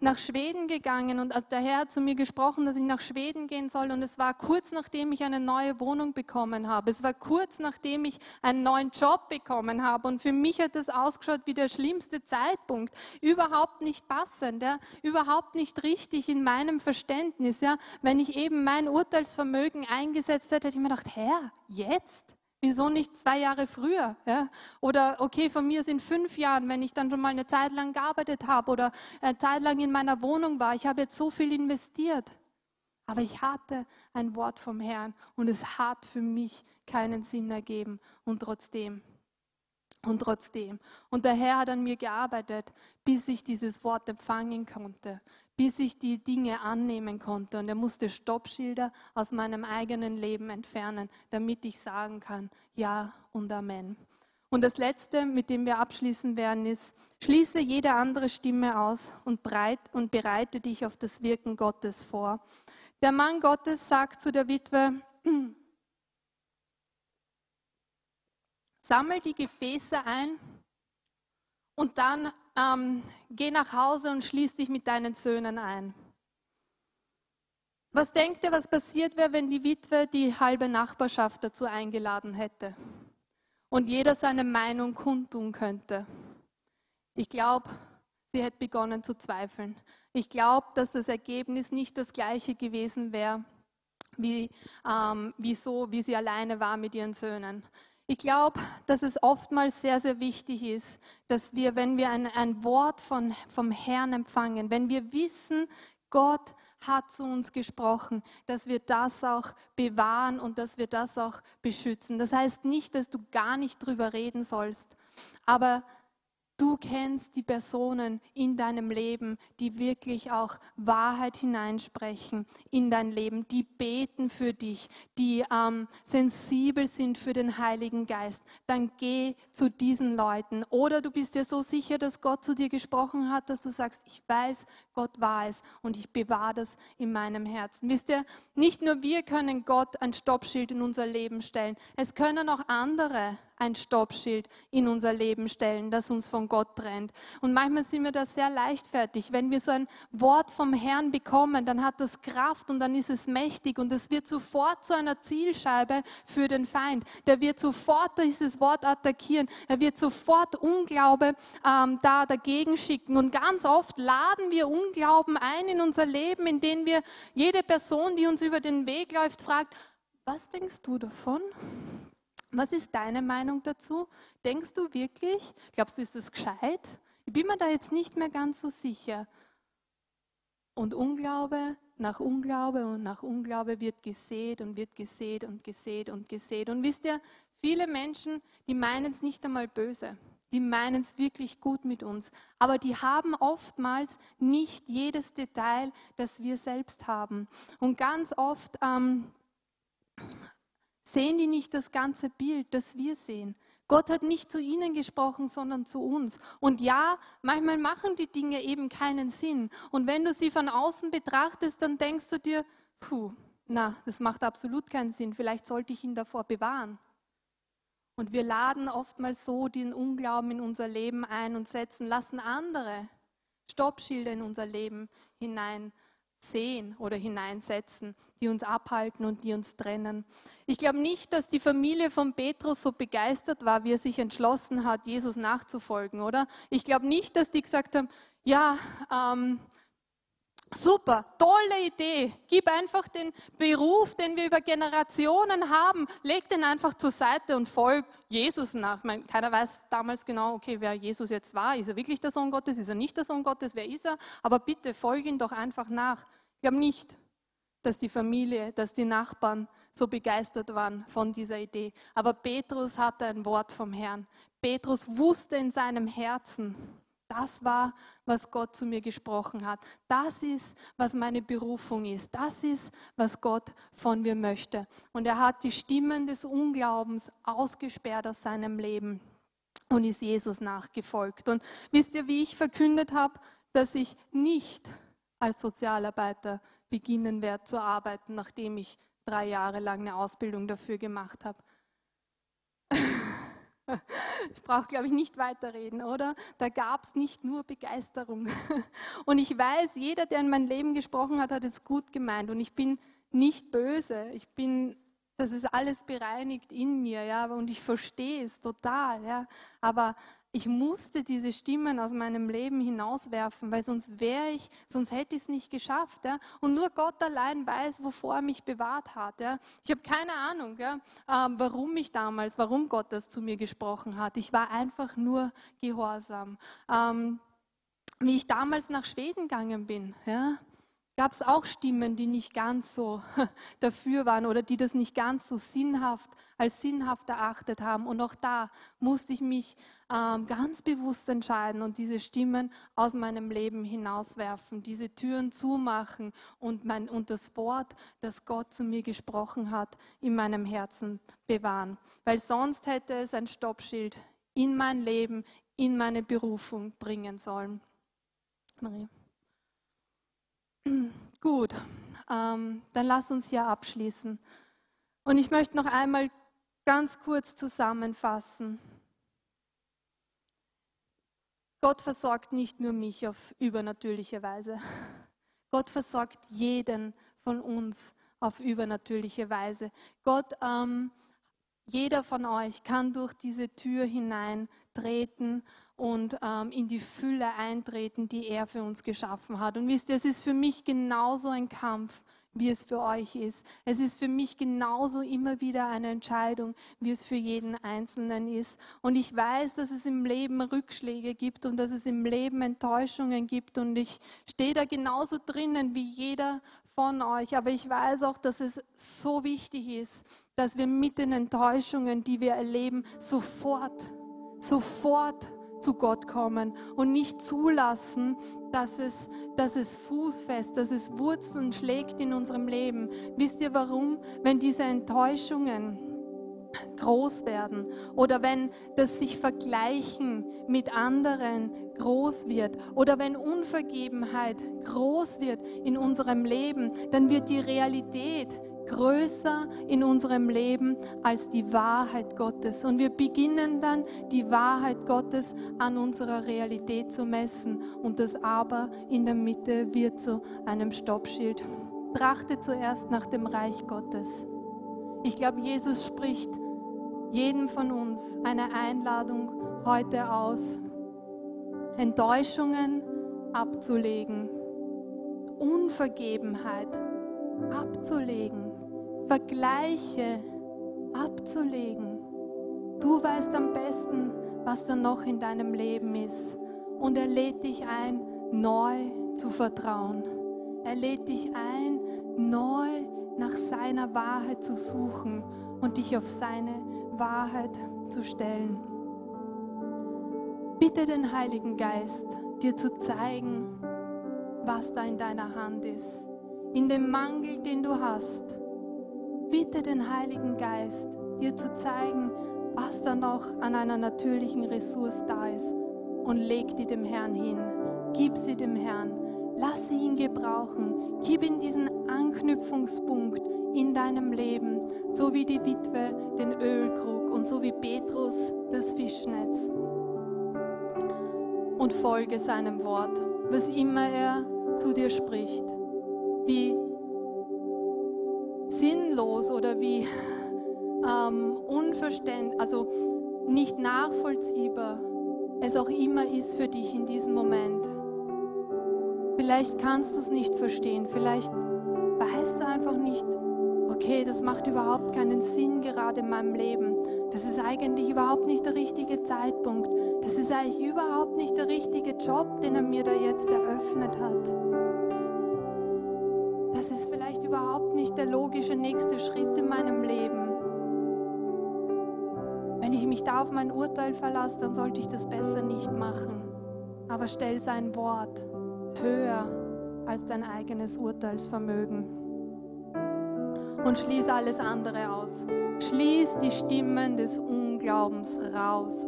nach Schweden gegangen und der Herr hat zu mir gesprochen, dass ich nach Schweden gehen soll. Und es war kurz nachdem ich eine neue Wohnung bekommen habe. Es war kurz nachdem ich einen neuen Job bekommen habe. Und für mich hat das ausgeschaut wie der schlimmste Zeitpunkt. Überhaupt nicht passend, ja? überhaupt nicht richtig in meinem Verständnis. Ja? Wenn ich eben mein Urteilsvermögen eingesetzt hätte, hätte ich mir gedacht, Herr, jetzt? Wieso nicht zwei Jahre früher? Ja? Oder okay, von mir sind fünf Jahre, wenn ich dann schon mal eine Zeit lang gearbeitet habe oder eine Zeit lang in meiner Wohnung war. Ich habe jetzt so viel investiert. Aber ich hatte ein Wort vom Herrn und es hat für mich keinen Sinn ergeben. Und trotzdem, und trotzdem. Und der Herr hat an mir gearbeitet, bis ich dieses Wort empfangen konnte, bis ich die Dinge annehmen konnte. Und er musste Stoppschilder aus meinem eigenen Leben entfernen, damit ich sagen kann, ja und Amen. Und das Letzte, mit dem wir abschließen werden, ist, schließe jede andere Stimme aus und, breit, und bereite dich auf das Wirken Gottes vor. Der Mann Gottes sagt zu der Witwe, sammel die Gefäße ein und dann ähm, geh nach Hause und schließ dich mit deinen Söhnen ein. Was denkt ihr, was passiert wäre, wenn die Witwe die halbe Nachbarschaft dazu eingeladen hätte und jeder seine Meinung kundtun könnte? Ich glaube, sie hätte begonnen zu zweifeln. Ich glaube, dass das Ergebnis nicht das gleiche gewesen wäre, wie, ähm, wie so, wie sie alleine war mit ihren Söhnen. Ich glaube, dass es oftmals sehr, sehr wichtig ist, dass wir, wenn wir ein, ein Wort von, vom Herrn empfangen, wenn wir wissen, Gott hat zu uns gesprochen, dass wir das auch bewahren und dass wir das auch beschützen. Das heißt nicht, dass du gar nicht drüber reden sollst, aber Du kennst die Personen in deinem Leben, die wirklich auch Wahrheit hineinsprechen in dein Leben, die beten für dich, die ähm, sensibel sind für den Heiligen Geist. Dann geh zu diesen Leuten. Oder du bist dir so sicher, dass Gott zu dir gesprochen hat, dass du sagst, ich weiß, Gott war es und ich bewahre das in meinem Herzen. Wisst ihr, nicht nur wir können Gott ein Stoppschild in unser Leben stellen, es können auch andere ein Stoppschild in unser Leben stellen, das uns von Gott trennt. Und manchmal sind wir da sehr leichtfertig. Wenn wir so ein Wort vom Herrn bekommen, dann hat das Kraft und dann ist es mächtig und es wird sofort zu einer Zielscheibe für den Feind. Der wird sofort dieses Wort attackieren. Er wird sofort Unglaube ähm, da dagegen schicken. Und ganz oft laden wir Unglauben ein in unser Leben, indem wir jede Person, die uns über den Weg läuft, fragt, was denkst du davon? Was ist deine Meinung dazu? Denkst du wirklich, glaubst du, ist das gescheit? Ich bin mir da jetzt nicht mehr ganz so sicher. Und Unglaube nach Unglaube und nach Unglaube wird gesät und wird gesät und gesät und gesät. Und wisst ihr, viele Menschen, die meinen es nicht einmal böse. Die meinen es wirklich gut mit uns. Aber die haben oftmals nicht jedes Detail, das wir selbst haben. Und ganz oft ähm, Sehen die nicht das ganze Bild, das wir sehen? Gott hat nicht zu ihnen gesprochen, sondern zu uns. Und ja, manchmal machen die Dinge eben keinen Sinn. Und wenn du sie von außen betrachtest, dann denkst du dir, puh, na, das macht absolut keinen Sinn. Vielleicht sollte ich ihn davor bewahren. Und wir laden oftmals so den Unglauben in unser Leben ein und setzen, lassen andere Stoppschilder in unser Leben hinein sehen oder hineinsetzen, die uns abhalten und die uns trennen. Ich glaube nicht, dass die Familie von Petrus so begeistert war, wie er sich entschlossen hat, Jesus nachzufolgen, oder? Ich glaube nicht, dass die gesagt haben, ja, ähm, Super, tolle Idee. Gib einfach den Beruf, den wir über Generationen haben, leg den einfach zur Seite und folg Jesus nach. Ich meine, keiner weiß damals genau, okay, wer Jesus jetzt war. Ist er wirklich der Sohn Gottes? Ist er nicht der Sohn Gottes? Wer ist er? Aber bitte folge ihn doch einfach nach. Ich glaube nicht, dass die Familie, dass die Nachbarn so begeistert waren von dieser Idee. Aber Petrus hatte ein Wort vom Herrn. Petrus wusste in seinem Herzen, das war, was Gott zu mir gesprochen hat. Das ist, was meine Berufung ist. Das ist, was Gott von mir möchte. Und er hat die Stimmen des Unglaubens ausgesperrt aus seinem Leben und ist Jesus nachgefolgt. Und wisst ihr, wie ich verkündet habe, dass ich nicht als Sozialarbeiter beginnen werde zu arbeiten, nachdem ich drei Jahre lang eine Ausbildung dafür gemacht habe? Ich brauche, glaube ich, nicht weiterreden, oder? Da gab es nicht nur Begeisterung. Und ich weiß, jeder, der in mein Leben gesprochen hat, hat es gut gemeint. Und ich bin nicht böse. Ich bin, das ist alles bereinigt in mir, ja. Und ich verstehe es total, ja. Aber ich musste diese Stimmen aus meinem Leben hinauswerfen, weil sonst wäre ich, sonst hätte ich es nicht geschafft. Ja? Und nur Gott allein weiß, wovor er mich bewahrt hat. Ja? Ich habe keine Ahnung, ja, ähm, warum ich damals, warum Gott das zu mir gesprochen hat. Ich war einfach nur gehorsam. Ähm, wie ich damals nach Schweden gegangen bin, ja, gab es auch Stimmen, die nicht ganz so dafür waren oder die das nicht ganz so sinnhaft als sinnhaft erachtet haben. Und auch da musste ich mich ähm, ganz bewusst entscheiden und diese Stimmen aus meinem Leben hinauswerfen, diese Türen zumachen und, mein, und das Wort, das Gott zu mir gesprochen hat, in meinem Herzen bewahren. Weil sonst hätte es ein Stoppschild in mein Leben, in meine Berufung bringen sollen. Marie. Gut, ähm, dann lass uns hier abschließen. Und ich möchte noch einmal ganz kurz zusammenfassen. Gott versorgt nicht nur mich auf übernatürliche Weise. Gott versorgt jeden von uns auf übernatürliche Weise. Gott, ähm, jeder von euch kann durch diese Tür hineintreten und ähm, in die Fülle eintreten, die er für uns geschaffen hat. Und wisst ihr, es ist für mich genauso ein Kampf, wie es für euch ist. Es ist für mich genauso immer wieder eine Entscheidung, wie es für jeden Einzelnen ist. Und ich weiß, dass es im Leben Rückschläge gibt und dass es im Leben Enttäuschungen gibt. Und ich stehe da genauso drinnen wie jeder von euch. Aber ich weiß auch, dass es so wichtig ist, dass wir mit den Enttäuschungen, die wir erleben, sofort, sofort zu Gott kommen und nicht zulassen, dass es, dass es Fußfest, dass es Wurzeln schlägt in unserem Leben. Wisst ihr warum? Wenn diese Enttäuschungen groß werden oder wenn das sich vergleichen mit anderen groß wird oder wenn Unvergebenheit groß wird in unserem Leben, dann wird die Realität größer in unserem Leben als die Wahrheit Gottes. Und wir beginnen dann die Wahrheit Gottes an unserer Realität zu messen. Und das Aber in der Mitte wird zu einem Stoppschild. Trachte zuerst nach dem Reich Gottes. Ich glaube, Jesus spricht jedem von uns eine Einladung heute aus, Enttäuschungen abzulegen, Unvergebenheit abzulegen Vergleiche abzulegen. Du weißt am besten, was da noch in deinem Leben ist. Und er lädt dich ein, neu zu vertrauen. Er lädt dich ein, neu nach seiner Wahrheit zu suchen und dich auf seine Wahrheit zu stellen. Bitte den Heiligen Geist, dir zu zeigen, was da in deiner Hand ist. In dem Mangel, den du hast, bitte den Heiligen Geist, dir zu zeigen, was da noch an einer natürlichen Ressource da ist. Und leg die dem Herrn hin. Gib sie dem Herrn. Lass sie ihn gebrauchen. Gib ihm diesen Anknüpfungspunkt in deinem Leben, so wie die Witwe den Ölkrug und so wie Petrus das Fischnetz. Und folge seinem Wort, was immer er zu dir spricht. Wie sinnlos oder wie ähm, unverständlich, also nicht nachvollziehbar es auch immer ist für dich in diesem Moment. Vielleicht kannst du es nicht verstehen, vielleicht weißt du einfach nicht, okay, das macht überhaupt keinen Sinn gerade in meinem Leben. Das ist eigentlich überhaupt nicht der richtige Zeitpunkt. Das ist eigentlich überhaupt nicht der richtige Job, den er mir da jetzt eröffnet hat nicht der logische nächste Schritt in meinem Leben. Wenn ich mich da auf mein Urteil verlasse, dann sollte ich das besser nicht machen. Aber stell sein Wort höher als dein eigenes Urteilsvermögen. Und schließ alles andere aus. Schließ die Stimmen des Unglaubens raus.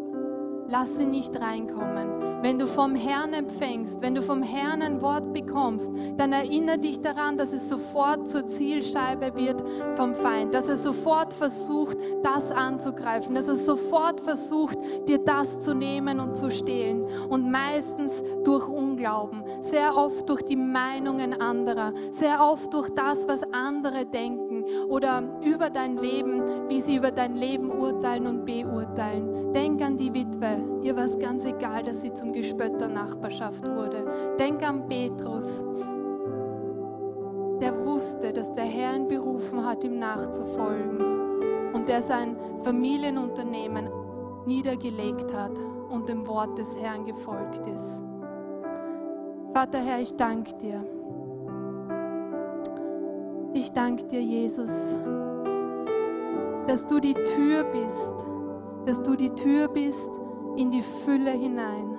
Lass sie nicht reinkommen. Wenn du vom Herrn empfängst, wenn du vom Herrn ein Wort bekommst, dann erinnere dich daran, dass es sofort zur Zielscheibe wird vom Feind, dass er sofort versucht, das anzugreifen, dass er sofort versucht, dir das zu nehmen und zu stehlen. Und meistens durch Unglauben, sehr oft durch die Meinungen anderer, sehr oft durch das, was andere denken oder über dein Leben, wie sie über dein Leben urteilen und beurteilen. Denk an die Witwe. Ihr war es ganz egal, dass sie zum Gespött der Nachbarschaft wurde. Denk an Petrus, der wusste, dass der Herr ihn berufen hat, ihm nachzufolgen und der sein Familienunternehmen niedergelegt hat und dem Wort des Herrn gefolgt ist. Vater Herr, ich danke dir. Ich danke dir, Jesus, dass du die Tür bist, dass du die Tür bist in die Fülle hinein.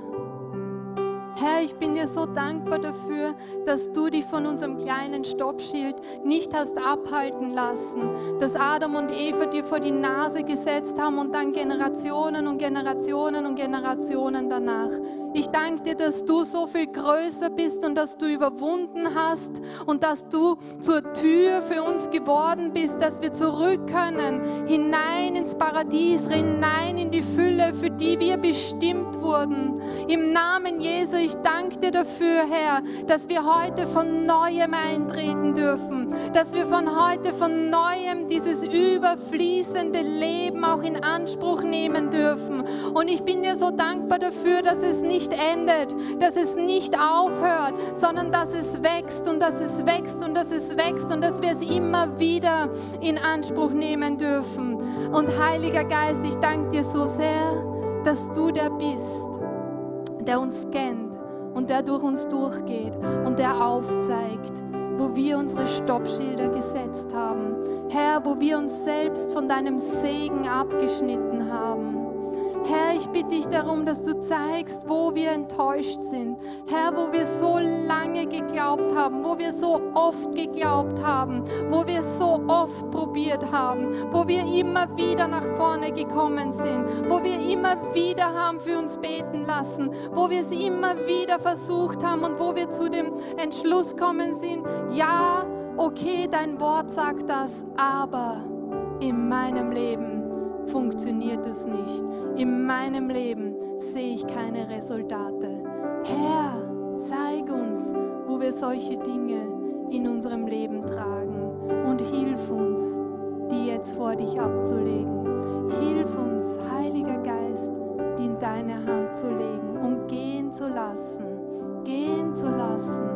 Herr, ich bin dir so dankbar dafür, dass du dich von unserem kleinen Stoppschild nicht hast abhalten lassen, dass Adam und Eva dir vor die Nase gesetzt haben und dann Generationen und Generationen und Generationen danach. Ich danke dir, dass du so viel größer bist und dass du überwunden hast und dass du zur Tür für uns geworden bist, dass wir zurück können, hinein ins Paradies, hinein in die Fülle, für die wir bestimmt wurden. Im Namen Jesu, ich danke dir dafür, Herr, dass wir heute von neuem eintreten dürfen, dass wir von heute von neuem dieses überfließende Leben auch in Anspruch nehmen dürfen. Und ich bin dir so dankbar dafür, dass es nicht nicht endet, dass es nicht aufhört, sondern dass es wächst und dass es wächst und dass es wächst und dass wir es immer wieder in Anspruch nehmen dürfen. Und Heiliger Geist, ich danke dir so sehr, dass du der bist, der uns kennt und der durch uns durchgeht und der aufzeigt, wo wir unsere Stoppschilder gesetzt haben. Herr, wo wir uns selbst von deinem Segen abgeschnitten haben. Herr, ich bitte dich darum, dass du zeigst, wo wir enttäuscht sind. Herr, wo wir so lange geglaubt haben, wo wir so oft geglaubt haben, wo wir so oft probiert haben, wo wir immer wieder nach vorne gekommen sind, wo wir immer wieder haben für uns beten lassen, wo wir es immer wieder versucht haben und wo wir zu dem Entschluss kommen sind, ja, okay, dein Wort sagt das, aber in meinem Leben funktioniert es nicht. In meinem Leben sehe ich keine Resultate. Herr, zeig uns, wo wir solche Dinge in unserem Leben tragen und hilf uns, die jetzt vor dich abzulegen. Hilf uns, Heiliger Geist, die in deine Hand zu legen und gehen zu lassen, gehen zu lassen,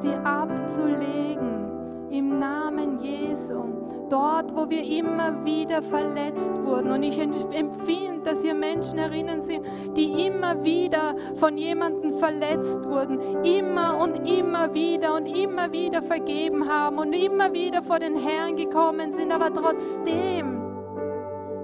sie abzulegen im Namen Jesu. Dort, wo wir immer wieder verletzt wurden. Und ich empfinde, dass hier Menschen erinnern sind, die immer wieder von jemandem verletzt wurden. Immer und immer wieder und immer wieder vergeben haben und immer wieder vor den Herrn gekommen sind. Aber trotzdem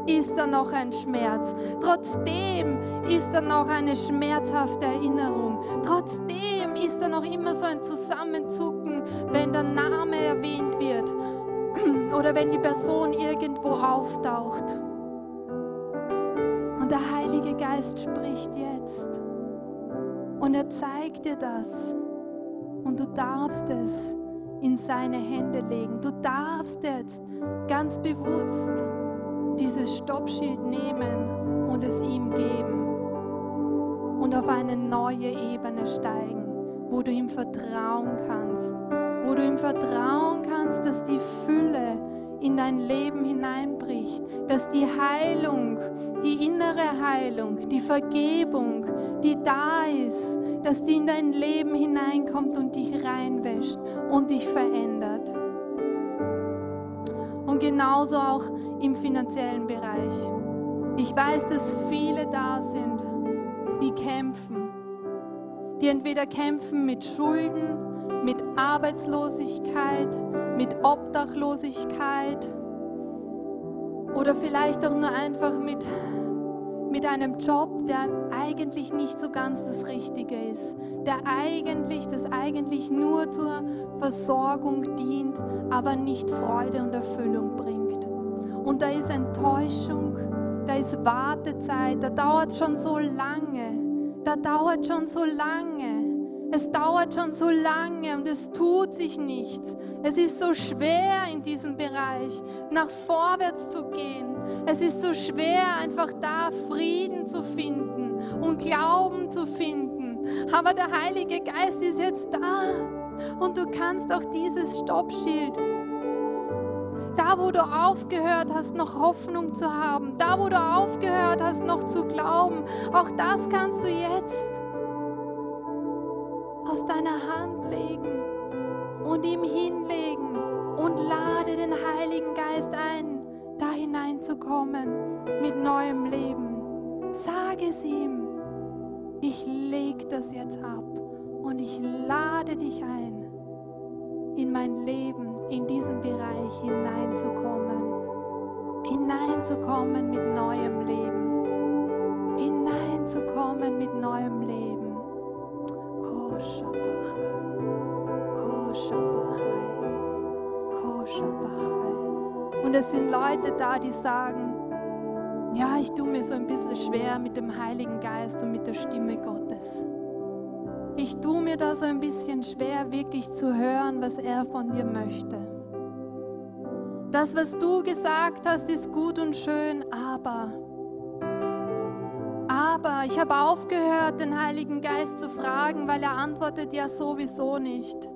ist da noch ein Schmerz. Trotzdem ist da noch eine schmerzhafte Erinnerung. Trotzdem ist da noch immer so ein Zusammenzucken, wenn der Name erwähnt wird oder wenn die Person irgendwo auftaucht. Und der Heilige Geist spricht jetzt und er zeigt dir das und du darfst es in seine Hände legen. Du darfst jetzt ganz bewusst dieses Stoppschild nehmen und es ihm geben und auf eine neue Ebene steigen, wo du ihm vertrauen kannst, wo du ihm vertrauen kannst, dass die Fülle in dein Leben hineinbricht, dass die Heilung, die innere Heilung, die Vergebung, die da ist, dass die in dein Leben hineinkommt und dich reinwäscht und dich verändert. Und genauso auch im finanziellen Bereich. Ich weiß, dass viele da sind, die kämpfen, die entweder kämpfen mit Schulden, mit Arbeitslosigkeit, mit Obdachlosigkeit oder vielleicht auch nur einfach mit, mit einem Job, der eigentlich nicht so ganz das Richtige ist, der eigentlich, das eigentlich nur zur Versorgung dient, aber nicht Freude und Erfüllung bringt. Und da ist Enttäuschung, da ist Wartezeit, da dauert schon so lange, da dauert schon so lange. Es dauert schon so lange und es tut sich nichts. Es ist so schwer in diesem Bereich, nach vorwärts zu gehen. Es ist so schwer, einfach da Frieden zu finden und Glauben zu finden. Aber der Heilige Geist ist jetzt da und du kannst auch dieses Stoppschild Da, wo du aufgehört hast, noch Hoffnung zu haben, da, wo du aufgehört hast, noch zu glauben, auch das kannst du jetzt aus deiner Hand legen und ihm hinlegen und lade den Heiligen Geist ein, da hineinzukommen mit neuem Leben. Sag es ihm, ich leg das jetzt ab und ich lade dich ein, in mein Leben, in diesen Bereich hineinzukommen. Hineinzukommen mit neuem Leben. Hineinzukommen mit neuem Leben. Und es sind Leute da, die sagen, ja, ich tue mir so ein bisschen schwer mit dem Heiligen Geist und mit der Stimme Gottes. Ich tue mir da so ein bisschen schwer, wirklich zu hören, was er von dir möchte. Das, was du gesagt hast, ist gut und schön, aber, aber ich habe aufgehört, den Heiligen Geist zu fragen, weil er antwortet ja sowieso nicht.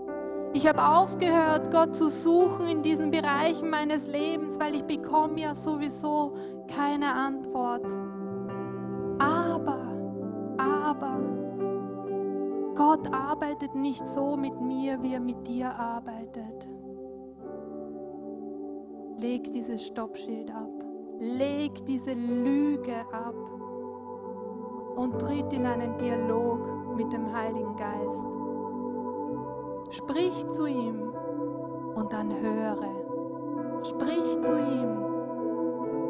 Ich habe aufgehört, Gott zu suchen in diesen Bereichen meines Lebens, weil ich bekomme ja sowieso keine Antwort. Aber, aber, Gott arbeitet nicht so mit mir, wie er mit dir arbeitet. Leg dieses Stoppschild ab. Leg diese Lüge ab und tritt in einen Dialog mit dem Heiligen Geist. Sprich zu ihm und dann höre. Sprich zu ihm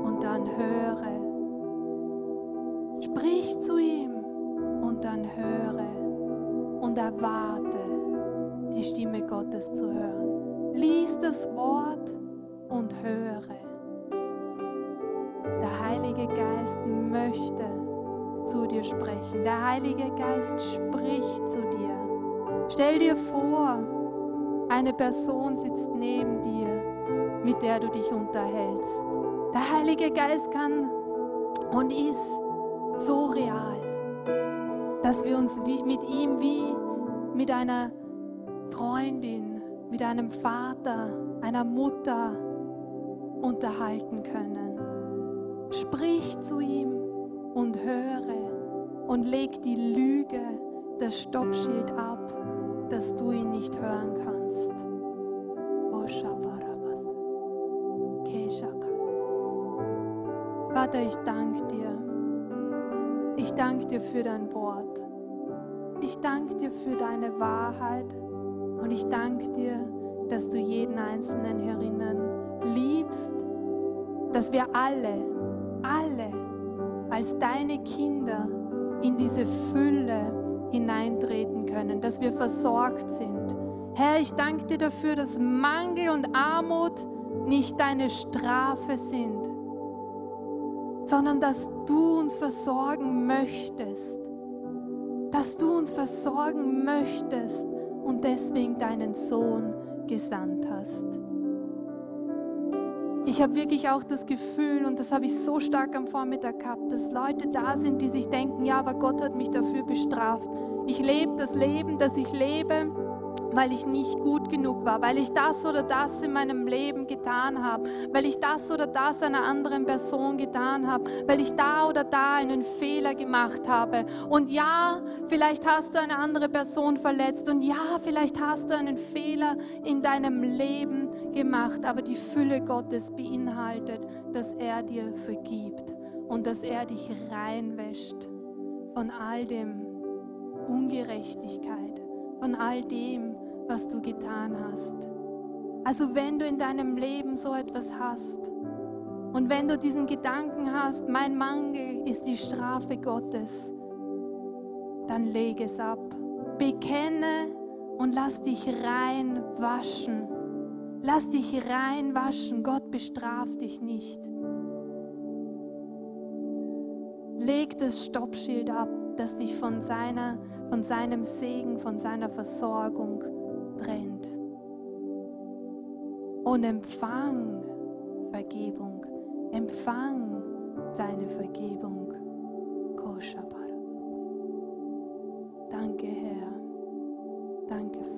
und dann höre. Sprich zu ihm und dann höre und erwarte, die Stimme Gottes zu hören. Lies das Wort und höre. Der Heilige Geist möchte zu dir sprechen. Der Heilige Geist spricht zu dir. Stell dir vor, eine Person sitzt neben dir, mit der du dich unterhältst. Der Heilige Geist kann und ist so real dass wir uns mit ihm wie mit einer Freundin, mit einem Vater, einer Mutter unterhalten können. Sprich zu ihm und höre und leg die Lüge, das Stoppschild ab, dass du ihn nicht hören kannst. Vater, ich danke dir. Ich danke dir für dein Wort. Ich danke dir für deine Wahrheit. Und ich danke dir, dass du jeden Einzelnen herinnen liebst, dass wir alle, alle als deine Kinder in diese Fülle hineintreten können, dass wir versorgt sind. Herr, ich danke dir dafür, dass Mangel und Armut nicht deine Strafe sind, sondern dass du uns versorgen möchtest. Dass du uns versorgen möchtest und deswegen deinen Sohn gesandt hast. Ich habe wirklich auch das Gefühl, und das habe ich so stark am Vormittag gehabt, dass Leute da sind, die sich denken, ja, aber Gott hat mich dafür bestraft. Ich lebe das Leben, das ich lebe weil ich nicht gut genug war, weil ich das oder das in meinem Leben getan habe, weil ich das oder das einer anderen Person getan habe, weil ich da oder da einen Fehler gemacht habe. Und ja, vielleicht hast du eine andere Person verletzt und ja, vielleicht hast du einen Fehler in deinem Leben gemacht, aber die Fülle Gottes beinhaltet, dass er dir vergibt und dass er dich reinwäscht von all dem Ungerechtigkeit, von all dem, was du getan hast. Also wenn du in deinem Leben so etwas hast und wenn du diesen Gedanken hast, mein Mangel ist die Strafe Gottes, dann leg es ab. Bekenne und lass dich reinwaschen. Lass dich reinwaschen. Gott bestraft dich nicht. Leg das Stoppschild ab, das dich von, seiner, von seinem Segen, von seiner Versorgung trennt. Und empfang Vergebung. Empfang seine Vergebung. Danke, Herr.